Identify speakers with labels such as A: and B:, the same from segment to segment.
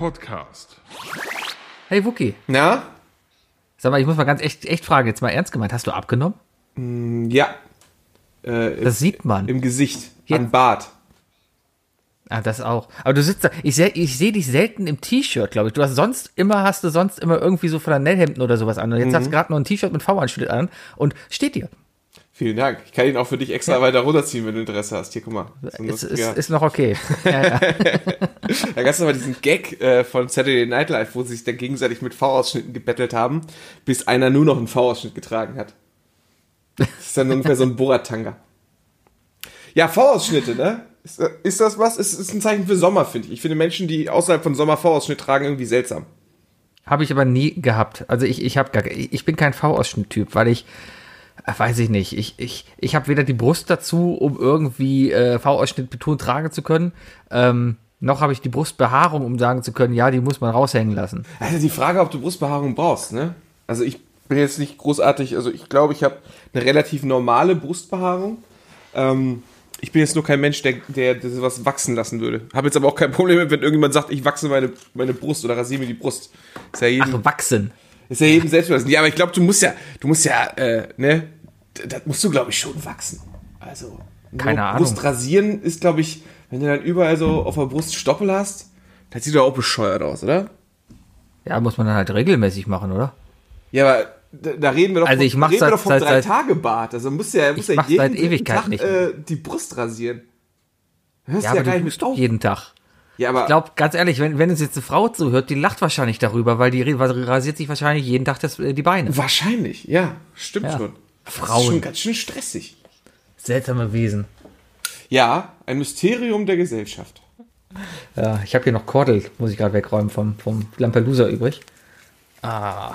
A: der Podcast.
B: Hey Wookie,
C: Na?
B: sag mal, ich muss mal ganz echt, echt fragen, jetzt mal ernst gemeint, hast du abgenommen?
C: Ja. Äh,
B: Das sieht man.
C: Im Gesicht. Am Bart.
B: Ah, das auch. Aber du sitzt da, ich sehe ich seh dich selten im T-Shirt, glaube ich. Du hast sonst immer, hast du sonst immer irgendwie so Flanellhemden oder sowas an. Und jetzt hast du gerade nur ein T-Shirt mit V-Anschnitt an und steht dir.
C: Vielen Dank. Ich kann ihn auch für dich extra weiter runterziehen, wenn du Interesse hast. Hier, guck mal. So
B: Ist, ist, ist noch okay. Ja, ja.
C: Da gab es mal diesen Gag äh, von Saturday Night Live, wo sie sich dann gegenseitig mit V-Ausschnitten gebettelt haben, bis einer nur noch einen V-Ausschnitt getragen hat. Das ist dann ungefähr so ein Borat-Tanga. Ja, V-Ausschnitte, ne? Ist, ist das was? Es ist ein Zeichen für Sommer, finde ich. Ich finde Menschen, die außerhalb von Sommer V-Ausschnitt tragen, irgendwie seltsam.
B: Habe ich aber nie gehabt. Also ich, ich habe gar, ich bin kein V-Ausschnitt-Typ, weil ich, weiß ich nicht, ich, ich, ich habe weder die Brust dazu, um irgendwie äh, V-Ausschnitt betont tragen zu können, ähm, noch habe ich die Brustbehaarung, um sagen zu können, ja, die muss man raushängen lassen.
C: Also die Frage, ob du Brustbehaarung brauchst, ne? Also ich bin jetzt nicht großartig, also ich glaube, ich habe eine relativ normale Brustbehaarung. Ähm, ich bin jetzt nur kein Mensch, der, der, der sowas wachsen lassen würde. Habe jetzt aber auch kein Problem, wenn irgendjemand sagt, ich wachse meine, meine Brust oder rasiere mir die Brust. Ist ja jedem,
B: Ach, wachsen.
C: Ist ja jedem selbst überlassen. Ja, aber ich glaube, du musst ja, du musst ja, äh, ne? Das musst du, glaube ich, schon wachsen. Also,
B: Keine Ahnung.
C: Brust rasieren ist, glaube ich, wenn du dann überall so auf der Brust Stoppel hast, das sieht doch auch bescheuert aus, oder?
B: Ja, muss man dann halt regelmäßig machen, oder?
C: Ja, aber da, da reden wir doch
B: Also ich mach's
C: reden wir doch vom
B: seit- seit-
C: Drei-Tage-Bad. Also muss ja, muss ja
B: Ewigkeit
C: Tag,
B: nicht
C: äh, die Brust rasieren. Hörst
B: Ja,
C: ja,
B: aber
C: gar
B: du
C: nicht mit auf.
B: jeden Tag.
C: Ja, aber
B: Ich glaube, ganz ehrlich, wenn, wenn uns jetzt eine Frau zuhört, die lacht wahrscheinlich darüber, weil die rasiert sich wahrscheinlich jeden Tag das, äh, die Beine.
C: wahrscheinlich, ja, stimmt
B: Ja.
C: schon. Das
B: Frauen.
C: ist schon ganz schön stressig.
B: Seltsame Wesen.
C: Ja, ein Mysterium der Gesellschaft.
B: Ja, ich habe hier noch Kordel, muss ich gerade wegräumen, vom, vom Lampelusa übrig.
C: Ich habe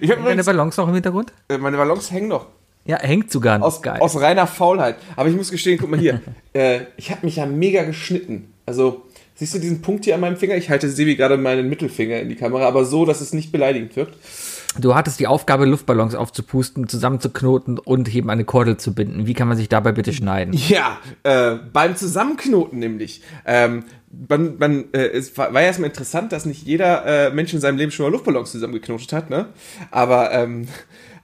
B: Deine
C: übrigens,
B: Ballons noch im Hintergrund?
C: äh, meine Ballons hängen noch.
B: Ja, hängt sogar noch.
C: Aus,
B: Geil.
C: aus reiner Faulheit. Aber ich muss gestehen, guck mal hier. äh, ich habe mich ja mega geschnitten. Also, siehst du diesen Punkt hier an meinem Finger? Ich halte Sebi gerade meinen Mittelfinger in die Kamera, aber so, dass es nicht beleidigend wirkt.
B: Du hattest die Aufgabe, Luftballons aufzupusten, zusammenzuknoten und eben eine Kordel zu binden. Wie kann man sich dabei bitte schneiden?
C: Ja, äh, beim Zusammenknoten nämlich. Ähm, man, man, äh, es war, war ja erstmal interessant, dass nicht jeder äh, Mensch in seinem Leben schon mal Luftballons zusammengeknotet hat, ne? Aber, ähm,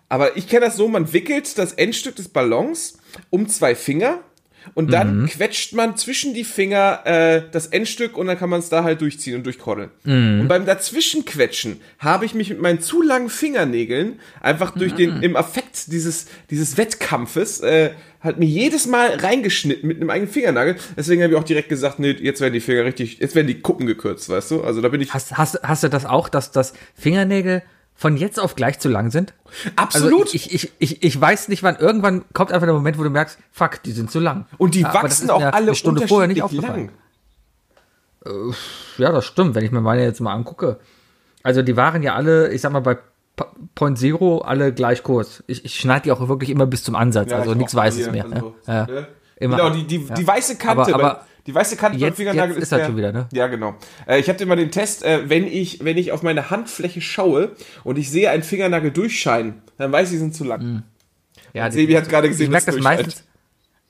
C: aber ich kenne das so, man wickelt das Endstück des Ballons um zwei Finger und dann quetscht man zwischen die Finger äh, das Endstück und dann kann man es da halt durchziehen und durchkordeln. Und beim Dazwischenquetschen habe ich mich mit meinen zu langen Fingernägeln einfach durch den im Affekt dieses dieses Wettkampfes äh, hat mir jedes Mal reingeschnitten mit einem eigenen Fingernagel. Deswegen habe ich auch direkt gesagt, nee, jetzt werden die Finger richtig, jetzt werden die Kuppen gekürzt, weißt du? Also da bin ich
B: Hast, hast, hast du das auch, dass das Fingernägel von jetzt auf gleich zu lang sind?
C: absolut.
B: Also ich, ich, ich, ich weiß nicht, wann irgendwann kommt einfach der Moment, wo du merkst, fuck, die sind zu lang.
C: und die
B: Ja,
C: wachsen auch alle
B: eine Stunde vorher nicht aufgefallen.
C: lang.
B: Ja, das stimmt, wenn ich mir meine jetzt mal angucke. Also die waren ja alle, ich sag mal, bei Point Zero alle gleich kurz. Ich, ich schneide die auch wirklich immer bis zum Ansatz,
C: Ja,
B: also
C: ich
B: nichts Weißes mehr.
C: also,
B: ne? ja.
C: ne?
B: Immer.
C: Genau, die, die,
B: Ja.
C: die weiße Kante.
B: Aber- aber
C: die weiße Kante beim
B: jetzt-
C: Fingernagel
B: jetzt
C: ist
B: ist
C: der,
B: schon wieder, ne?
C: Ja, genau. Äh, ich hatte immer den Test, äh, wenn ich, wenn ich auf meine Handfläche schaue und ich sehe einen Fingernagel durchscheinen, dann weiß ich, sie sind zu lang.
B: ja, die-
C: Sebi hat gerade
B: ich
C: gesehen,
B: merke das meistens.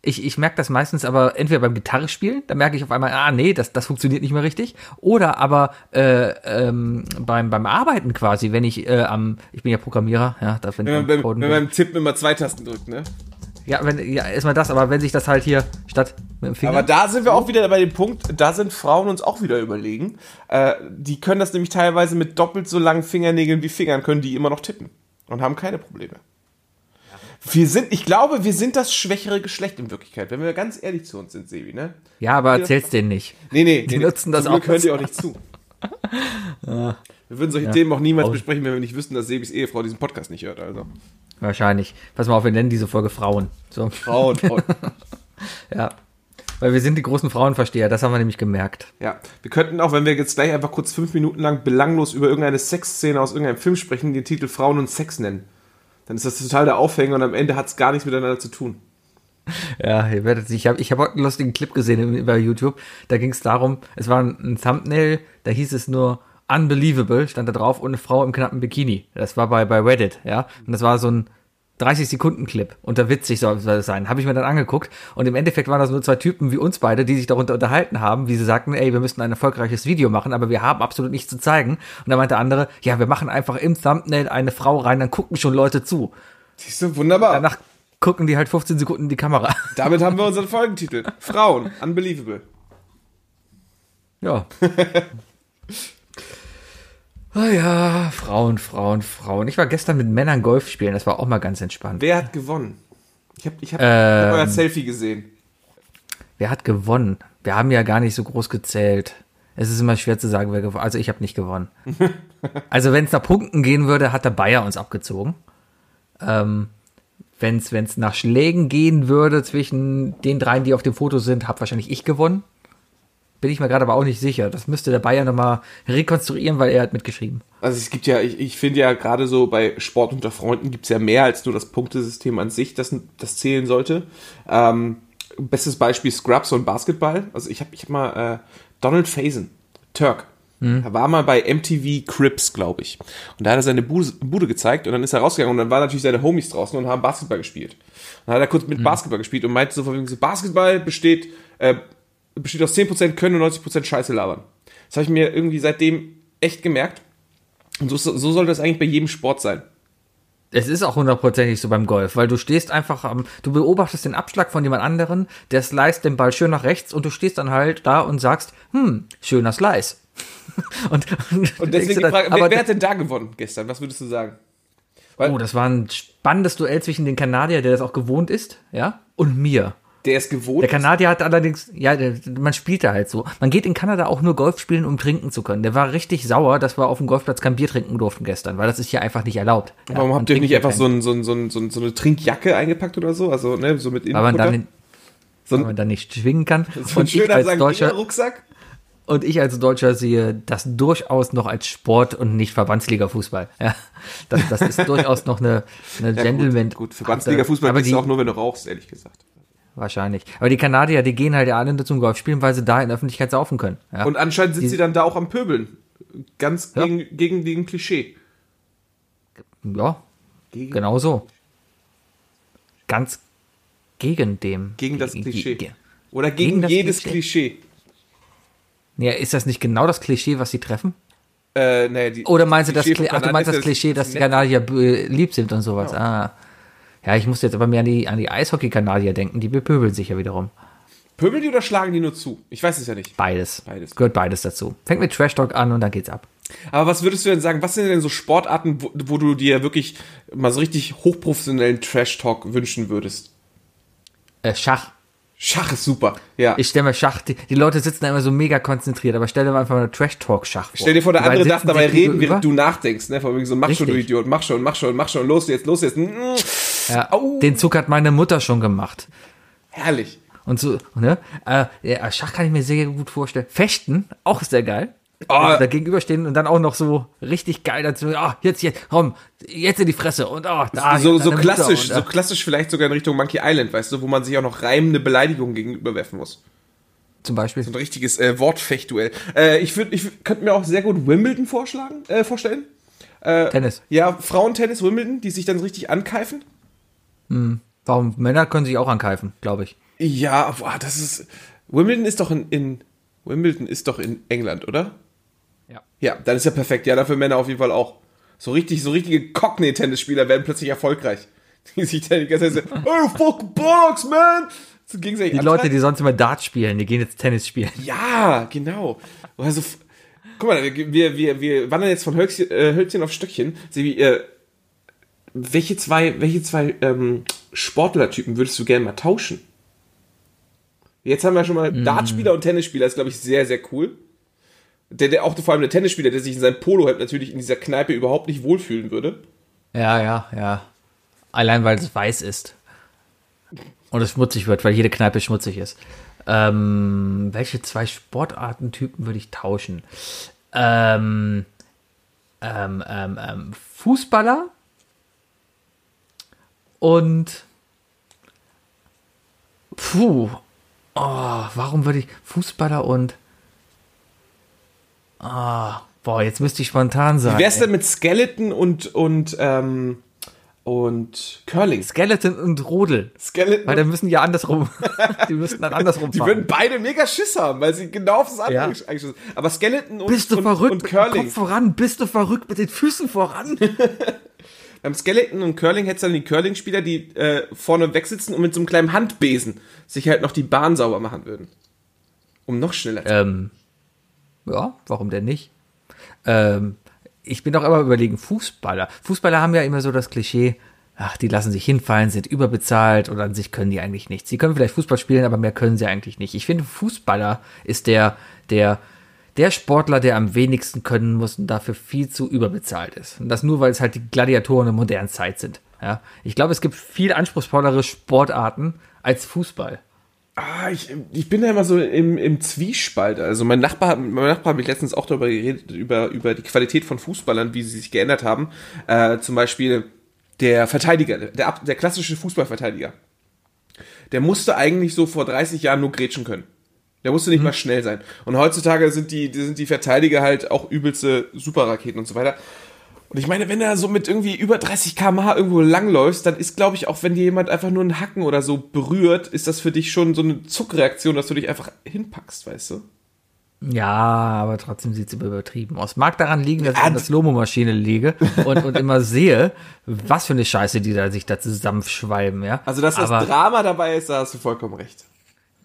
B: Ich, ich merke das meistens aber entweder beim Gitarrespielen, da merke ich auf einmal, ah nee, das, das funktioniert nicht mehr richtig. Oder aber äh, ähm, beim, beim Arbeiten quasi, wenn ich äh, am, ich bin ja Programmierer, ja, da wenn,
C: Wenn man, beim,
B: Coden-
C: wenn man beim Tippen immer zwei Tasten drückt, ne?
B: Ja, wenn, ja, erstmal das, aber wenn sich das halt hier statt mit dem Finger.
C: Aber da sind wir auch wieder bei dem Punkt, da sind Frauen uns auch wieder überlegen. Äh, die können das nämlich teilweise mit doppelt so langen Fingernägeln wie Fingern, können die immer noch tippen. Und haben keine Probleme. Wir sind, ich glaube, wir sind das schwächere Geschlecht in Wirklichkeit, wenn wir ganz ehrlich zu uns sind, Sebi, ne?
B: ja, aber erzähl's denen nicht.
C: Nee, nee,
B: Die
C: nee,
B: nutzen das auch.
C: hören die auch nicht zu. Wir würden solche Themen auch niemals besprechen, wenn wir nicht wüssten, dass Sebis Ehefrau diesen Podcast nicht hört. Also.
B: Wahrscheinlich. Pass mal auf, wir nennen diese Folge Frauen. So,
C: Frauen, Frauen.
B: ja. Weil wir sind die großen Frauenversteher, das haben wir nämlich gemerkt.
C: Ja, wir könnten auch, wenn wir jetzt gleich einfach kurz fünf Minuten lang belanglos über irgendeine Sexszene aus irgendeinem Film sprechen, den Titel Frauen und Sex nennen. Dann ist das total der Aufhänger und am Ende hat es gar nichts miteinander zu tun.
B: Ja, ihr werdet ich habe ich hab heute einen lustigen Clip gesehen bei YouTube. Da ging es darum, es war ein, Thumbnail, da hieß es nur Unbelievable, stand da drauf, und eine Frau im knappen Bikini. Das war bei, bei Reddit, ja. Und das war so ein 30 Sekunden Clip. Unter witzig soll das sein. Habe ich mir dann angeguckt. Und im Endeffekt waren das nur zwei Typen wie uns beide, die sich darunter unterhalten haben, wie sie sagten, ey, wir müssten ein erfolgreiches Video machen, aber wir haben absolut nichts zu zeigen. Und da meinte der andere, ja, wir machen einfach im Thumbnail eine Frau rein, dann gucken schon Leute zu.
C: Siehst du, wunderbar.
B: Danach gucken die halt 15 Sekunden in die Kamera.
C: Damit haben wir unseren Folgentitel. Frauen, unbelievable.
B: Ja. Ah ja, Frauen, Frauen, Frauen. Ich war gestern mit Männern Golf spielen, das war auch mal ganz entspannt.
C: Wer hat gewonnen? Ich habe ich hab,
B: Ähm.
C: ich hab euer Selfie gesehen.
B: Wer hat gewonnen? Wir haben ja gar nicht so groß gezählt. Es ist immer schwer zu sagen, wer gewonnen Also ich habe nicht gewonnen. also wenn es nach Punkten gehen würde, hat der Bayer uns abgezogen. Ähm, wenn es nach Schlägen gehen würde zwischen den dreien, die auf dem Foto sind, habe wahrscheinlich ich gewonnen. Bin ich mir gerade aber auch nicht sicher. Das müsste der Bayer nochmal rekonstruieren, weil er hat mitgeschrieben.
C: Also es gibt ja, ich, ich finde ja gerade so bei Sport unter Freunden gibt es ja mehr als nur das Punktesystem an sich, das, das zählen sollte. Ähm, bestes Beispiel Scrubs und Basketball. Also ich habe ich hab mal äh, Donald Faison, Turk. Er war mal bei MTV Crips, glaube ich. Und da hat er seine Bude, Bude gezeigt und dann ist er rausgegangen und dann waren natürlich seine Homies draußen und haben Basketball gespielt. Und dann hat er kurz mit Basketball gespielt und meinte so, von wegen so, Basketball besteht, äh, besteht aus 10% Können und 90% Scheiße labern. Das habe ich mir irgendwie seitdem echt gemerkt. Und so, so soll das eigentlich bei jedem Sport sein.
B: Es ist auch hundertprozentig so beim Golf, weil du stehst einfach am, du beobachtest den Abschlag von jemand anderen, der sliced den Ball schön nach rechts und du stehst dann halt da und sagst, hm, schöner Slice. und, und,
C: Und deswegen die Frage, wer,
B: aber
C: wer hat denn da gewonnen gestern? Was würdest du sagen?
B: Oh, das war ein spannendes Duell zwischen dem Kanadier, der das auch gewohnt ist, ja, und mir.
C: Der ist gewohnt.
B: Der Kanadier hat allerdings, ja, der, man spielt da halt so. Man geht in Kanada auch nur Golf spielen, um trinken zu können. Der war richtig sauer, dass wir auf dem Golfplatz kein Bier trinken durften gestern, weil das ist hier einfach nicht erlaubt. Ja,
C: Warum habt ihr nicht einfach so, ein, so, ein, so, ein, so, ein, so eine Trinkjacke eingepackt oder so? Also, ne, so mit
B: weil man dann,
C: so
B: weil
C: ein,
B: man dann nicht schwingen kann.
C: so ein
B: und,
C: schöner St.
B: Deutscher,
C: Rucksack?
B: Und ich als Deutscher sehe das durchaus noch als Sport und nicht Verbandsliga-Fußball. Ja, das, das ist durchaus noch eine, eine Gentleman.
C: Gut, für Verbandsliga-Fußball
B: die,
C: du auch nur, wenn du rauchst, ehrlich gesagt.
B: Wahrscheinlich. Aber die Kanadier, die gehen halt ja alle nur zum Golf spielen, weil sie da in der Öffentlichkeit saufen können. Ja.
C: Und anscheinend sind sie dann da auch am Pöbeln. Ganz
B: Ja.
C: gegen, gegen den Klischee.
B: ja,
C: Gegen,
B: genau so. Ganz gegen dem.
C: gegen das Klischee.
B: ge-
C: Oder gegen,
B: gegen
C: jedes
B: Klischee.
C: Klischee.
B: Ja, ist das nicht genau das Klischee, was sie treffen?
C: Äh, nee, die,
B: Oder meinst du das,
C: Klischee
B: Kli ach, du meinst das Klischee, dass die Kanadier äh, lieb sind und sowas? Ah. Ja, ich muss jetzt aber mehr an die, an die Eishockey-Kanadier denken, die bepöbeln sich ja wiederum.
C: Pöbeln die oder schlagen die nur zu? Ich weiß es ja nicht.
B: Beides.
C: Beides.
B: Gehört beides dazu. Fängt mit Trash Talk an und dann geht's ab.
C: Aber was würdest du denn sagen, was sind denn so Sportarten, wo, wo du dir wirklich mal so richtig hochprofessionellen Trash-Talk wünschen würdest?
B: Äh, Schach.
C: Schach ist super, ja.
B: Ich stelle mir Schach, die, die Leute sitzen da immer so mega konzentriert, aber stell dir mal einfach mal Trash Talk Schach vor.
C: Stell dir vor, der andere darf dabei reden, während du nachdenkst, ne? Von wegen so, mach schon, du
B: Richtig.
C: Idiot, mach schon, mach schon, mach schon, los jetzt, los jetzt.
B: Ja,
C: Au.
B: den Zug hat meine Mutter schon gemacht.
C: Herrlich.
B: Und so, ne? Äh, ja, Schach kann ich mir sehr gut vorstellen. Fechten, auch sehr geil.
C: Oh.
B: Da gegenüberstehen und dann auch noch so richtig geil dazu. Ah, jetzt, jetzt, komm, jetzt in die Fresse und ah, da,
C: so, so klassisch,
B: und,
C: so
B: äh,
C: klassisch vielleicht sogar in Richtung Monkey Island, weißt du, wo man sich auch noch reimende Beleidigungen gegenüberwerfen muss.
B: zum Beispiel.
C: Ein richtiges äh, Wortfechtduell. Äh, ich würde, ich könnte mir auch sehr gut Wimbledon vorschlagen, äh, vorstellen.
B: Tennis.
C: Ja, Frauentennis Wimbledon, die sich dann so richtig ankeifen.
B: Warum? Männer können sich auch ankeifen, glaube ich.
C: Ja, boah, das ist. Wimbledon ist doch in, in Wimbledon ist doch in England, oder?
B: Ja.
C: Ja, dann ist ja perfekt. Ja, dafür Männer auf jeden Fall auch. So richtig, so richtige Cockney-Tennisspieler werden plötzlich erfolgreich. Die sich dann die ganze Zeit so, oh, fuck bollocks, man! So gegenseitig
B: Die Leute, die sonst immer Dart spielen, die gehen jetzt Tennis spielen.
C: Ja, genau. Also, guck mal, wir, wir, wir wandern jetzt von Hölzchen, äh, Hölzchen auf Stöckchen. Sebi, äh, welche zwei, welche zwei ähm, Sportlertypen würdest du gerne mal tauschen? Jetzt haben wir schon mal Dartspieler und Tennisspieler, ist glaube ich sehr, sehr cool. Der, der auch vor allem der Tennisspieler, der sich in seinem Polohemd natürlich in dieser Kneipe überhaupt nicht wohlfühlen würde.
B: Ja, ja, ja. Allein weil es weiß ist. Und es schmutzig wird, weil jede Kneipe schmutzig ist. Ähm, welche zwei Sportartentypen würde ich tauschen? Ähm, ähm, ähm, ähm, Fußballer und puh, oh, warum würde ich Fußballer und ah, boah, jetzt müsste ich spontan sagen.
C: Wie wär's denn mit Skeleton und, und ähm, und Curling.
B: Skeleton und Rodel.
C: Skeleton.
B: Weil dann müssen ja andersrum. die müssten dann andersrum
C: die
B: fahren.
C: würden beide mega Schiss haben, weil sie genau auf das andere
B: Ja.
C: eingeschossen sind. Aber Skeleton und,
B: Bist du
C: und,
B: verrückt
C: und Curling.
B: Kopf voran? Bist du verrückt mit den Füßen voran?
C: Beim Skeleton und Curling hättest du dann die Curling-Spieler, die äh, vorne wegsitzen und mit so einem kleinen Handbesen sich halt noch die Bahn sauber machen würden. Um noch schneller zu
B: ähm, ja, warum denn nicht? Ähm, ich bin doch immer überlegen, Fußballer. Fußballer haben ja immer so das Klischee, ach, die lassen sich hinfallen, sind überbezahlt und an sich können die eigentlich nichts. Sie können vielleicht Fußball spielen, aber mehr können sie eigentlich nicht. Ich finde, Fußballer ist der, der, der Sportler, der am wenigsten können muss und dafür viel zu überbezahlt ist. Und das nur, weil es halt die Gladiatoren der modernen Zeit sind. Ja? Ich glaube, es gibt viel anspruchsvollere Sportarten als Fußball.
C: Ah, ich, ich bin da immer so im, im Zwiespalt. Also mein Nachbar, hat- mein Nachbar hat mich letztens auch darüber geredet, über, über die Qualität von Fußballern, wie sie sich geändert haben. Äh, zum Beispiel der Verteidiger, der, der klassische Fußballverteidiger. Der musste eigentlich so vor 30 Jahren nur grätschen können. Der musste nicht mal schnell sein. Und heutzutage sind die, sind die Verteidiger halt auch übelste Superraketen und so weiter. Und ich meine, wenn du da so mit irgendwie über 30 km/h irgendwo langläufst, dann ist, glaube ich, auch wenn dir jemand einfach nur einen Hacken oder so berührt, ist das für dich schon so eine Zuckreaktion, dass du dich einfach hinpackst, weißt du?
B: Ja, aber trotzdem sieht es übertrieben aus. Mag daran liegen, dass ich an der Slomo-Maschine liege und, und immer sehe, was für eine Scheiße die da sich da zusammenschweiben, ja.
C: Also, dass das
B: aber
C: Drama dabei ist, da hast du vollkommen recht.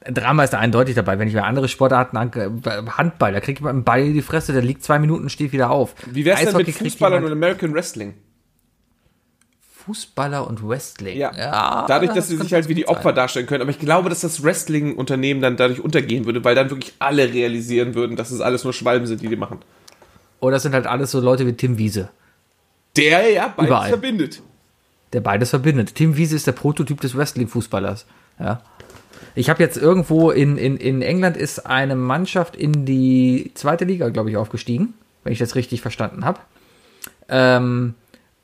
B: Drama ist da eindeutig dabei. Wenn ich mir andere Sportarten ange Handball, da kriegt man einen Ball in die Fresse, der liegt zwei Minuten, steht wieder auf.
C: Wie wär's denn
B: Eishockey
C: mit
B: kriegt
C: Fußballern und American Wrestling?
B: Fußballer und Wrestling?
C: Ja. Dadurch, dass sie
B: könnte
C: sich halt wie die
B: gut sein.
C: Opfer darstellen können. Aber ich glaube, dass das Wrestling-Unternehmen dann dadurch untergehen würde, weil dann wirklich alle realisieren würden, dass es alles nur Schwalben sind, die die machen.
B: Oder es sind halt alles so Leute wie Tim Wiese,
C: Der ja beides
B: Überall.
C: verbindet.
B: der beides verbindet. Tim Wiese ist der Prototyp des Wrestling-Fußballers. Ja. Ich habe jetzt irgendwo in, in, in England ist eine Mannschaft in die zweite Liga, glaube ich, aufgestiegen, wenn ich das richtig verstanden habe. Ähm,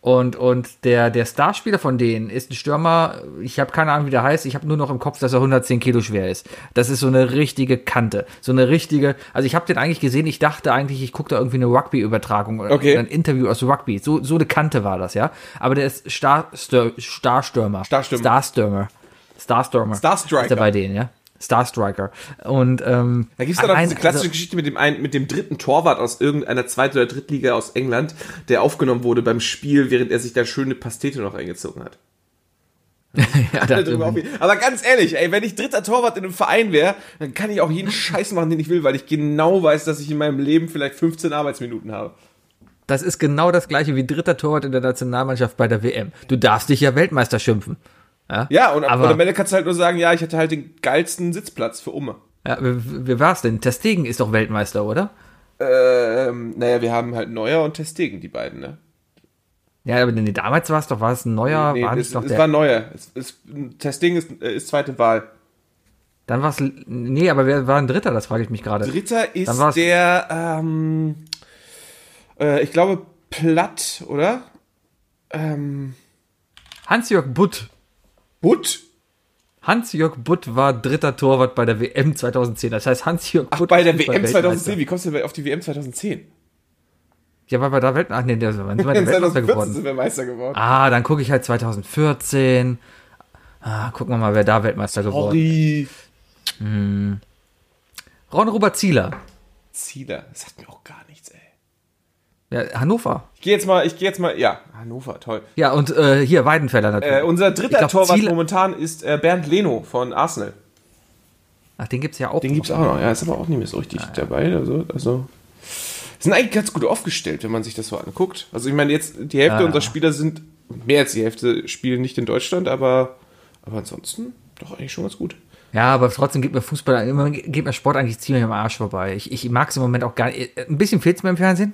B: und, und der, der Starspieler von denen ist ein Stürmer, ich habe keine Ahnung, wie der heißt, ich habe nur noch im Kopf, dass er 110 Kilo schwer ist. Das ist so eine richtige Kante. So eine richtige, also ich habe den eigentlich gesehen, ich dachte eigentlich, ich gucke da irgendwie eine Rugby-Übertragung oder
C: Okay.
B: ein Interview aus Rugby. So, so eine Kante war das, ja. Aber der ist Star, Star, Starstürmer.
C: Starstürmer.
B: Starstürmer. Starstürmer.
C: Starstriker.
B: Ist er bei denen, ja. Starstriker. Und ähm,
C: Da gibt's dann auch diese klassische
B: also-
C: Geschichte mit dem, einen, mit dem dritten Torwart aus irgendeiner Zweit- oder Drittliga aus England, der aufgenommen wurde beim Spiel, während er sich da schöne Pastete noch eingezogen hat.
B: ja, da,
C: Aber ganz ehrlich, ey, wenn ich dritter Torwart in einem Verein wäre, dann kann ich auch jeden Scheiß machen, den ich will, weil ich genau weiß, dass ich in meinem Leben vielleicht 15 Arbeitsminuten habe.
B: das ist genau das gleiche wie dritter Torwart in der Nationalmannschaft bei der WM. Du darfst dich ja Weltmeister schimpfen. Ja,
C: Ja, und,
B: aber
C: und am Ende kannst du halt nur sagen, ja, ich hatte halt den geilsten Sitzplatz für Umme.
B: ja, wie, wie war's denn? Testegen ist doch Weltmeister, oder?
C: Ähm, naja, wir haben halt Neuer und Testegen, die beiden, ne?
B: Ja, aber nee, damals war es doch, war es ein neuer,
C: nee,
B: war
C: es,
B: noch
C: es
B: der.
C: war Neuer. Es, es, Testegen ist, äh, ist zweite Wahl.
B: dann war es, nee, aber wer war ein Dritter? Das frage ich mich gerade.
C: Dritter ist der, ähm, äh, ich glaube, Platt, oder? Ähm,
B: Hans-Jörg Butt.
C: Butt?
B: Hans-Jörg Butt war dritter Torwart bei der WM 2010. Das heißt, Hans-Jörg
C: Ach,
B: Butt
C: bei der
B: ist
C: WM
B: Weltmeister.
C: 2010. Wie kommst du denn auf die WM 2010?
B: Ja, weil wir da Weltmeister, ach nee, der, sind wir Weltmeister
C: 2014
B: geworden?
C: sind wir Meister geworden.
B: Ah, dann gucke ich halt 2014. Ah, gucken wir mal, wer da Weltmeister geworden
C: Sorry.
B: Ron-Robert Zieler.
C: Zieler. Das sagt mir auch gar.
B: Ja, Hannover.
C: Ich gehe jetzt mal, ich gehe jetzt mal, ja, Hannover, toll.
B: Ja, und äh, hier Weidenfeller natürlich.
C: Äh, unser dritter
B: glaub,
C: Torwart
B: Zieler-
C: momentan ist äh, Bernd Leno von Arsenal.
B: Ach, den gibt's ja auch.
C: Den gibt's auch noch, ja, ist aber auch nicht mehr so richtig dabei. Also, also. Sind eigentlich ganz gut aufgestellt, wenn man sich das so anguckt. Also ich meine, jetzt die Hälfte
B: Ja.
C: unserer Spieler sind, mehr als die Hälfte spielen nicht in Deutschland, aber, aber ansonsten doch eigentlich schon ganz gut.
B: Ja, aber trotzdem geht mir Fußball, immer geht mir Sport eigentlich ziemlich am Arsch vorbei. Ich, ich mag es im Moment auch gar nicht. Ein bisschen fehlt's mir im Fernsehen.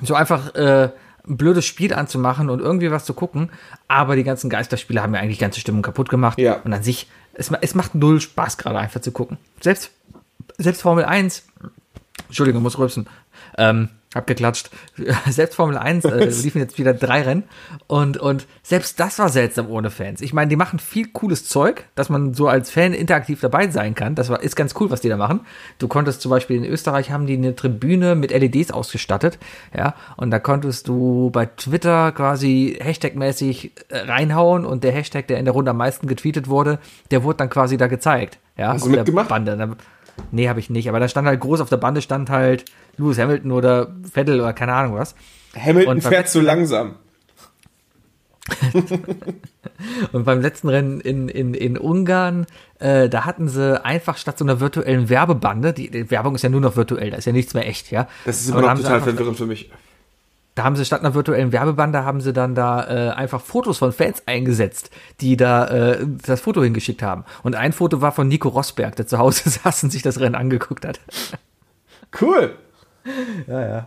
B: So einfach äh, ein blödes Spiel anzumachen und irgendwie was zu gucken. Aber die ganzen Geisterspiele haben mir eigentlich ganze Stimmung kaputt gemacht.
C: Ja.
B: Und an sich, es, es macht null Spaß gerade einfach zu gucken. Selbst, selbst Formel 1, Entschuldigung, muss rülpsen. Ähm, Hab geklatscht. Selbst Formel 1 äh, liefen jetzt wieder drei Rennen und, und selbst das war seltsam ohne Fans. Ich meine, die machen viel cooles Zeug, dass man so als Fan interaktiv dabei sein kann. Das war, ist ganz cool, was die da machen. Du konntest zum Beispiel in Österreich haben die eine Tribüne mit LEDs ausgestattet, ja, und da konntest du bei Twitter quasi Hashtag-mäßig äh, reinhauen und der Hashtag, der in der Runde am meisten getweetet wurde, der wurde dann quasi da gezeigt. Ja,
C: Hast
B: auf der
C: mitgemacht?
B: Bande. Nee, habe ich nicht, aber da stand halt groß auf der Bande stand halt Lewis Hamilton oder Vettel oder keine Ahnung was.
C: Hamilton fährt zu langsam.
B: Und beim letzten Rennen in, in, in Ungarn, äh, da hatten sie einfach statt so einer virtuellen Werbebande, die, die Werbung ist ja nur noch virtuell, da ist ja nichts mehr echt, ja.
C: Das ist immer noch total verwirrend für mich.
B: Da haben sie statt einer virtuellen Werbebande, haben sie dann da äh, einfach Fotos von Fans eingesetzt, die da äh, das Foto hingeschickt haben. Und ein Foto war von Nico Rosberg, der zu Hause saß und sich das Rennen angeguckt hat.
C: Cool.
B: Ja, ja.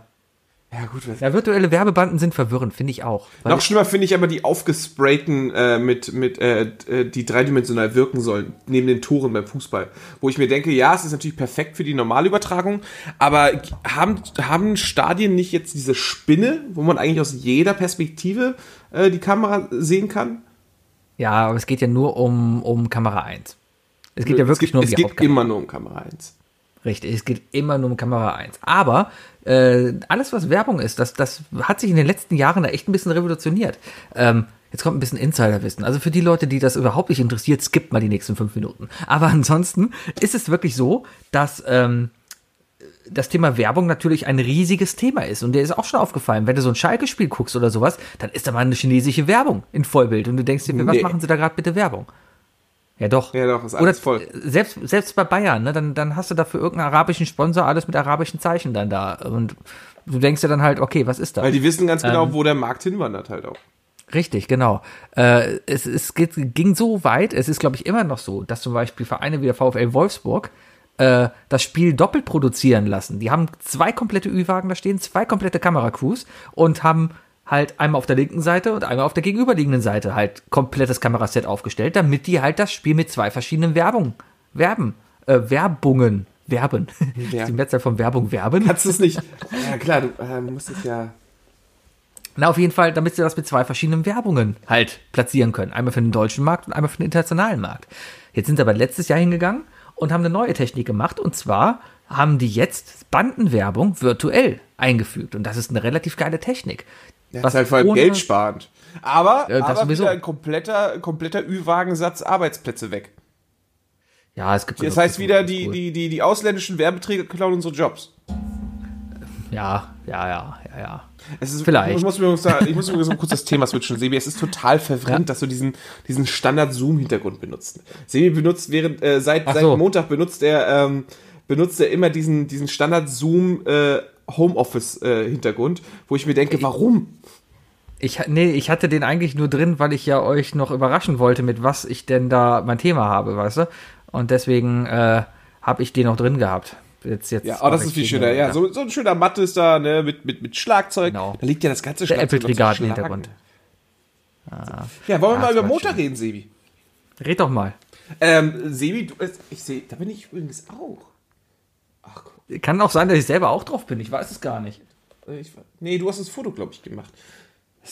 C: Ja, gut. Was
B: Ja, virtuelle Werbebanden sind verwirrend, finde ich auch.
C: Noch schlimmer finde ich aber die aufgesprayten, äh, mit, mit, äh, äh, die dreidimensional wirken sollen, neben den Toren beim Fußball. Wo ich mir denke, ja, es ist natürlich perfekt für die Normalübertragung, aber haben, haben Stadien nicht jetzt diese Spinne, wo man eigentlich aus jeder Perspektive äh, die Kamera sehen kann?
B: Ja, aber es geht ja nur um, um Kamera 1. Es geht ja
C: es
B: wirklich
C: geht,
B: nur um
C: es geht
B: Hauptkamera.
C: immer nur um Kamera 1.
B: Richtig, es geht immer nur um Kamera 1. Aber äh, alles, was Werbung ist, das, das hat sich in den letzten Jahren da echt ein bisschen revolutioniert. Ähm, jetzt kommt ein bisschen Insiderwissen. Also für die Leute, die das überhaupt nicht interessiert, skippt mal die nächsten fünf Minuten. Aber ansonsten ist es wirklich so, dass ähm, das Thema Werbung natürlich ein riesiges Thema ist. Und dir ist auch schon aufgefallen, wenn du so ein Schalke-Spiel guckst oder sowas, dann ist da mal eine chinesische Werbung in Vollbild. Und du denkst dir, für was
C: Nee.
B: machen sie da gerade bitte Werbung? Ja, doch.
C: Ja, doch, ist alles
B: Oder
C: voll.
B: Selbst, selbst bei Bayern, ne, dann, dann hast du da für irgendeinen arabischen Sponsor alles mit arabischen Zeichen dann da. Und du denkst dir dann halt, okay, was ist da?
C: Weil die wissen ganz genau,
B: Ähm.
C: wo der Markt hinwandert halt auch.
B: Richtig, genau. Äh, es es geht, ging so weit, es ist, glaube ich, immer noch so, dass zum Beispiel Vereine wie der VfL Wolfsburg äh, das Spiel doppelt produzieren lassen. Die haben zwei komplette Ü-Wagen da stehen, zwei komplette Kameracrews und haben halt einmal auf der linken Seite und einmal auf der gegenüberliegenden Seite halt komplettes Kameraset aufgestellt, damit die halt das Spiel mit zwei verschiedenen Werbung, Werben, äh, Werbungen, Werben.
C: Ja.
B: Die Mehrzahl von Werbung werben.
C: Kannst du es nicht? Ja, klar, du äh, musst es ja.
B: Na, auf jeden Fall, damit sie das mit zwei verschiedenen Werbungen halt platzieren können. Einmal für den deutschen Markt und einmal für den internationalen Markt. Jetzt sind sie aber letztes Jahr hingegangen und haben eine neue Technik gemacht. Und zwar haben die jetzt Bandenwerbung virtuell eingefügt. Und das ist eine relativ geile Technik.
C: Das ist halt vor allem
B: ohne-
C: geldsparend. Aber,
B: Ja, das
C: aber wieder ein kompletter, kompletter Ü-Wagensatz Arbeitsplätze weg.
B: Ja, es gibt.
C: Das heißt wieder, die,
B: cool.
C: die, die, die ausländischen Werbeträger klauen unsere Jobs.
B: Ja, ja, ja, ja, ja.
C: Es ist,
B: Vielleicht.
C: Ich muss mir sagen, ich muss so kurz das Thema switchen. Sebi, es ist total verwirrend,
B: Ja.
C: dass du diesen, diesen Standard-Zoom-Hintergrund benutzt. Sebi benutzt während, äh, seit,
B: Ach
C: seit
B: so.
C: Montag benutzt er, ähm, benutzt er immer diesen, diesen Standard-Zoom, äh, Homeoffice-Hintergrund, wo ich mir denke, warum?
B: Ich, nee, ich hatte den eigentlich nur drin, weil ich ja euch noch überraschen wollte, mit was ich denn da mein Thema habe, weißt du? Und deswegen äh, habe ich den noch drin gehabt. Jetzt, jetzt
C: Ja, oh, das ist viel schöner. Ja, so, so ein schöner Matte ist da, ne, mit, mit, mit Schlagzeug.
B: Genau.
C: Da liegt ja das ganze
B: Der
C: Schlagzeug noch zu
B: Apple-Trigarten im. Hintergrund.
C: Ja, wollen wir
B: Ah,
C: mal
B: das
C: über Motor
B: schön.
C: reden, Sebi?
B: Red doch mal.
C: Ähm, Sebi, du, ich sehe, da bin ich übrigens auch. Ach, guck,
B: Kann auch sein, dass ich selber auch drauf bin. Ich weiß es gar nicht.
C: ich, nee, du hast das Foto, glaube ich, gemacht.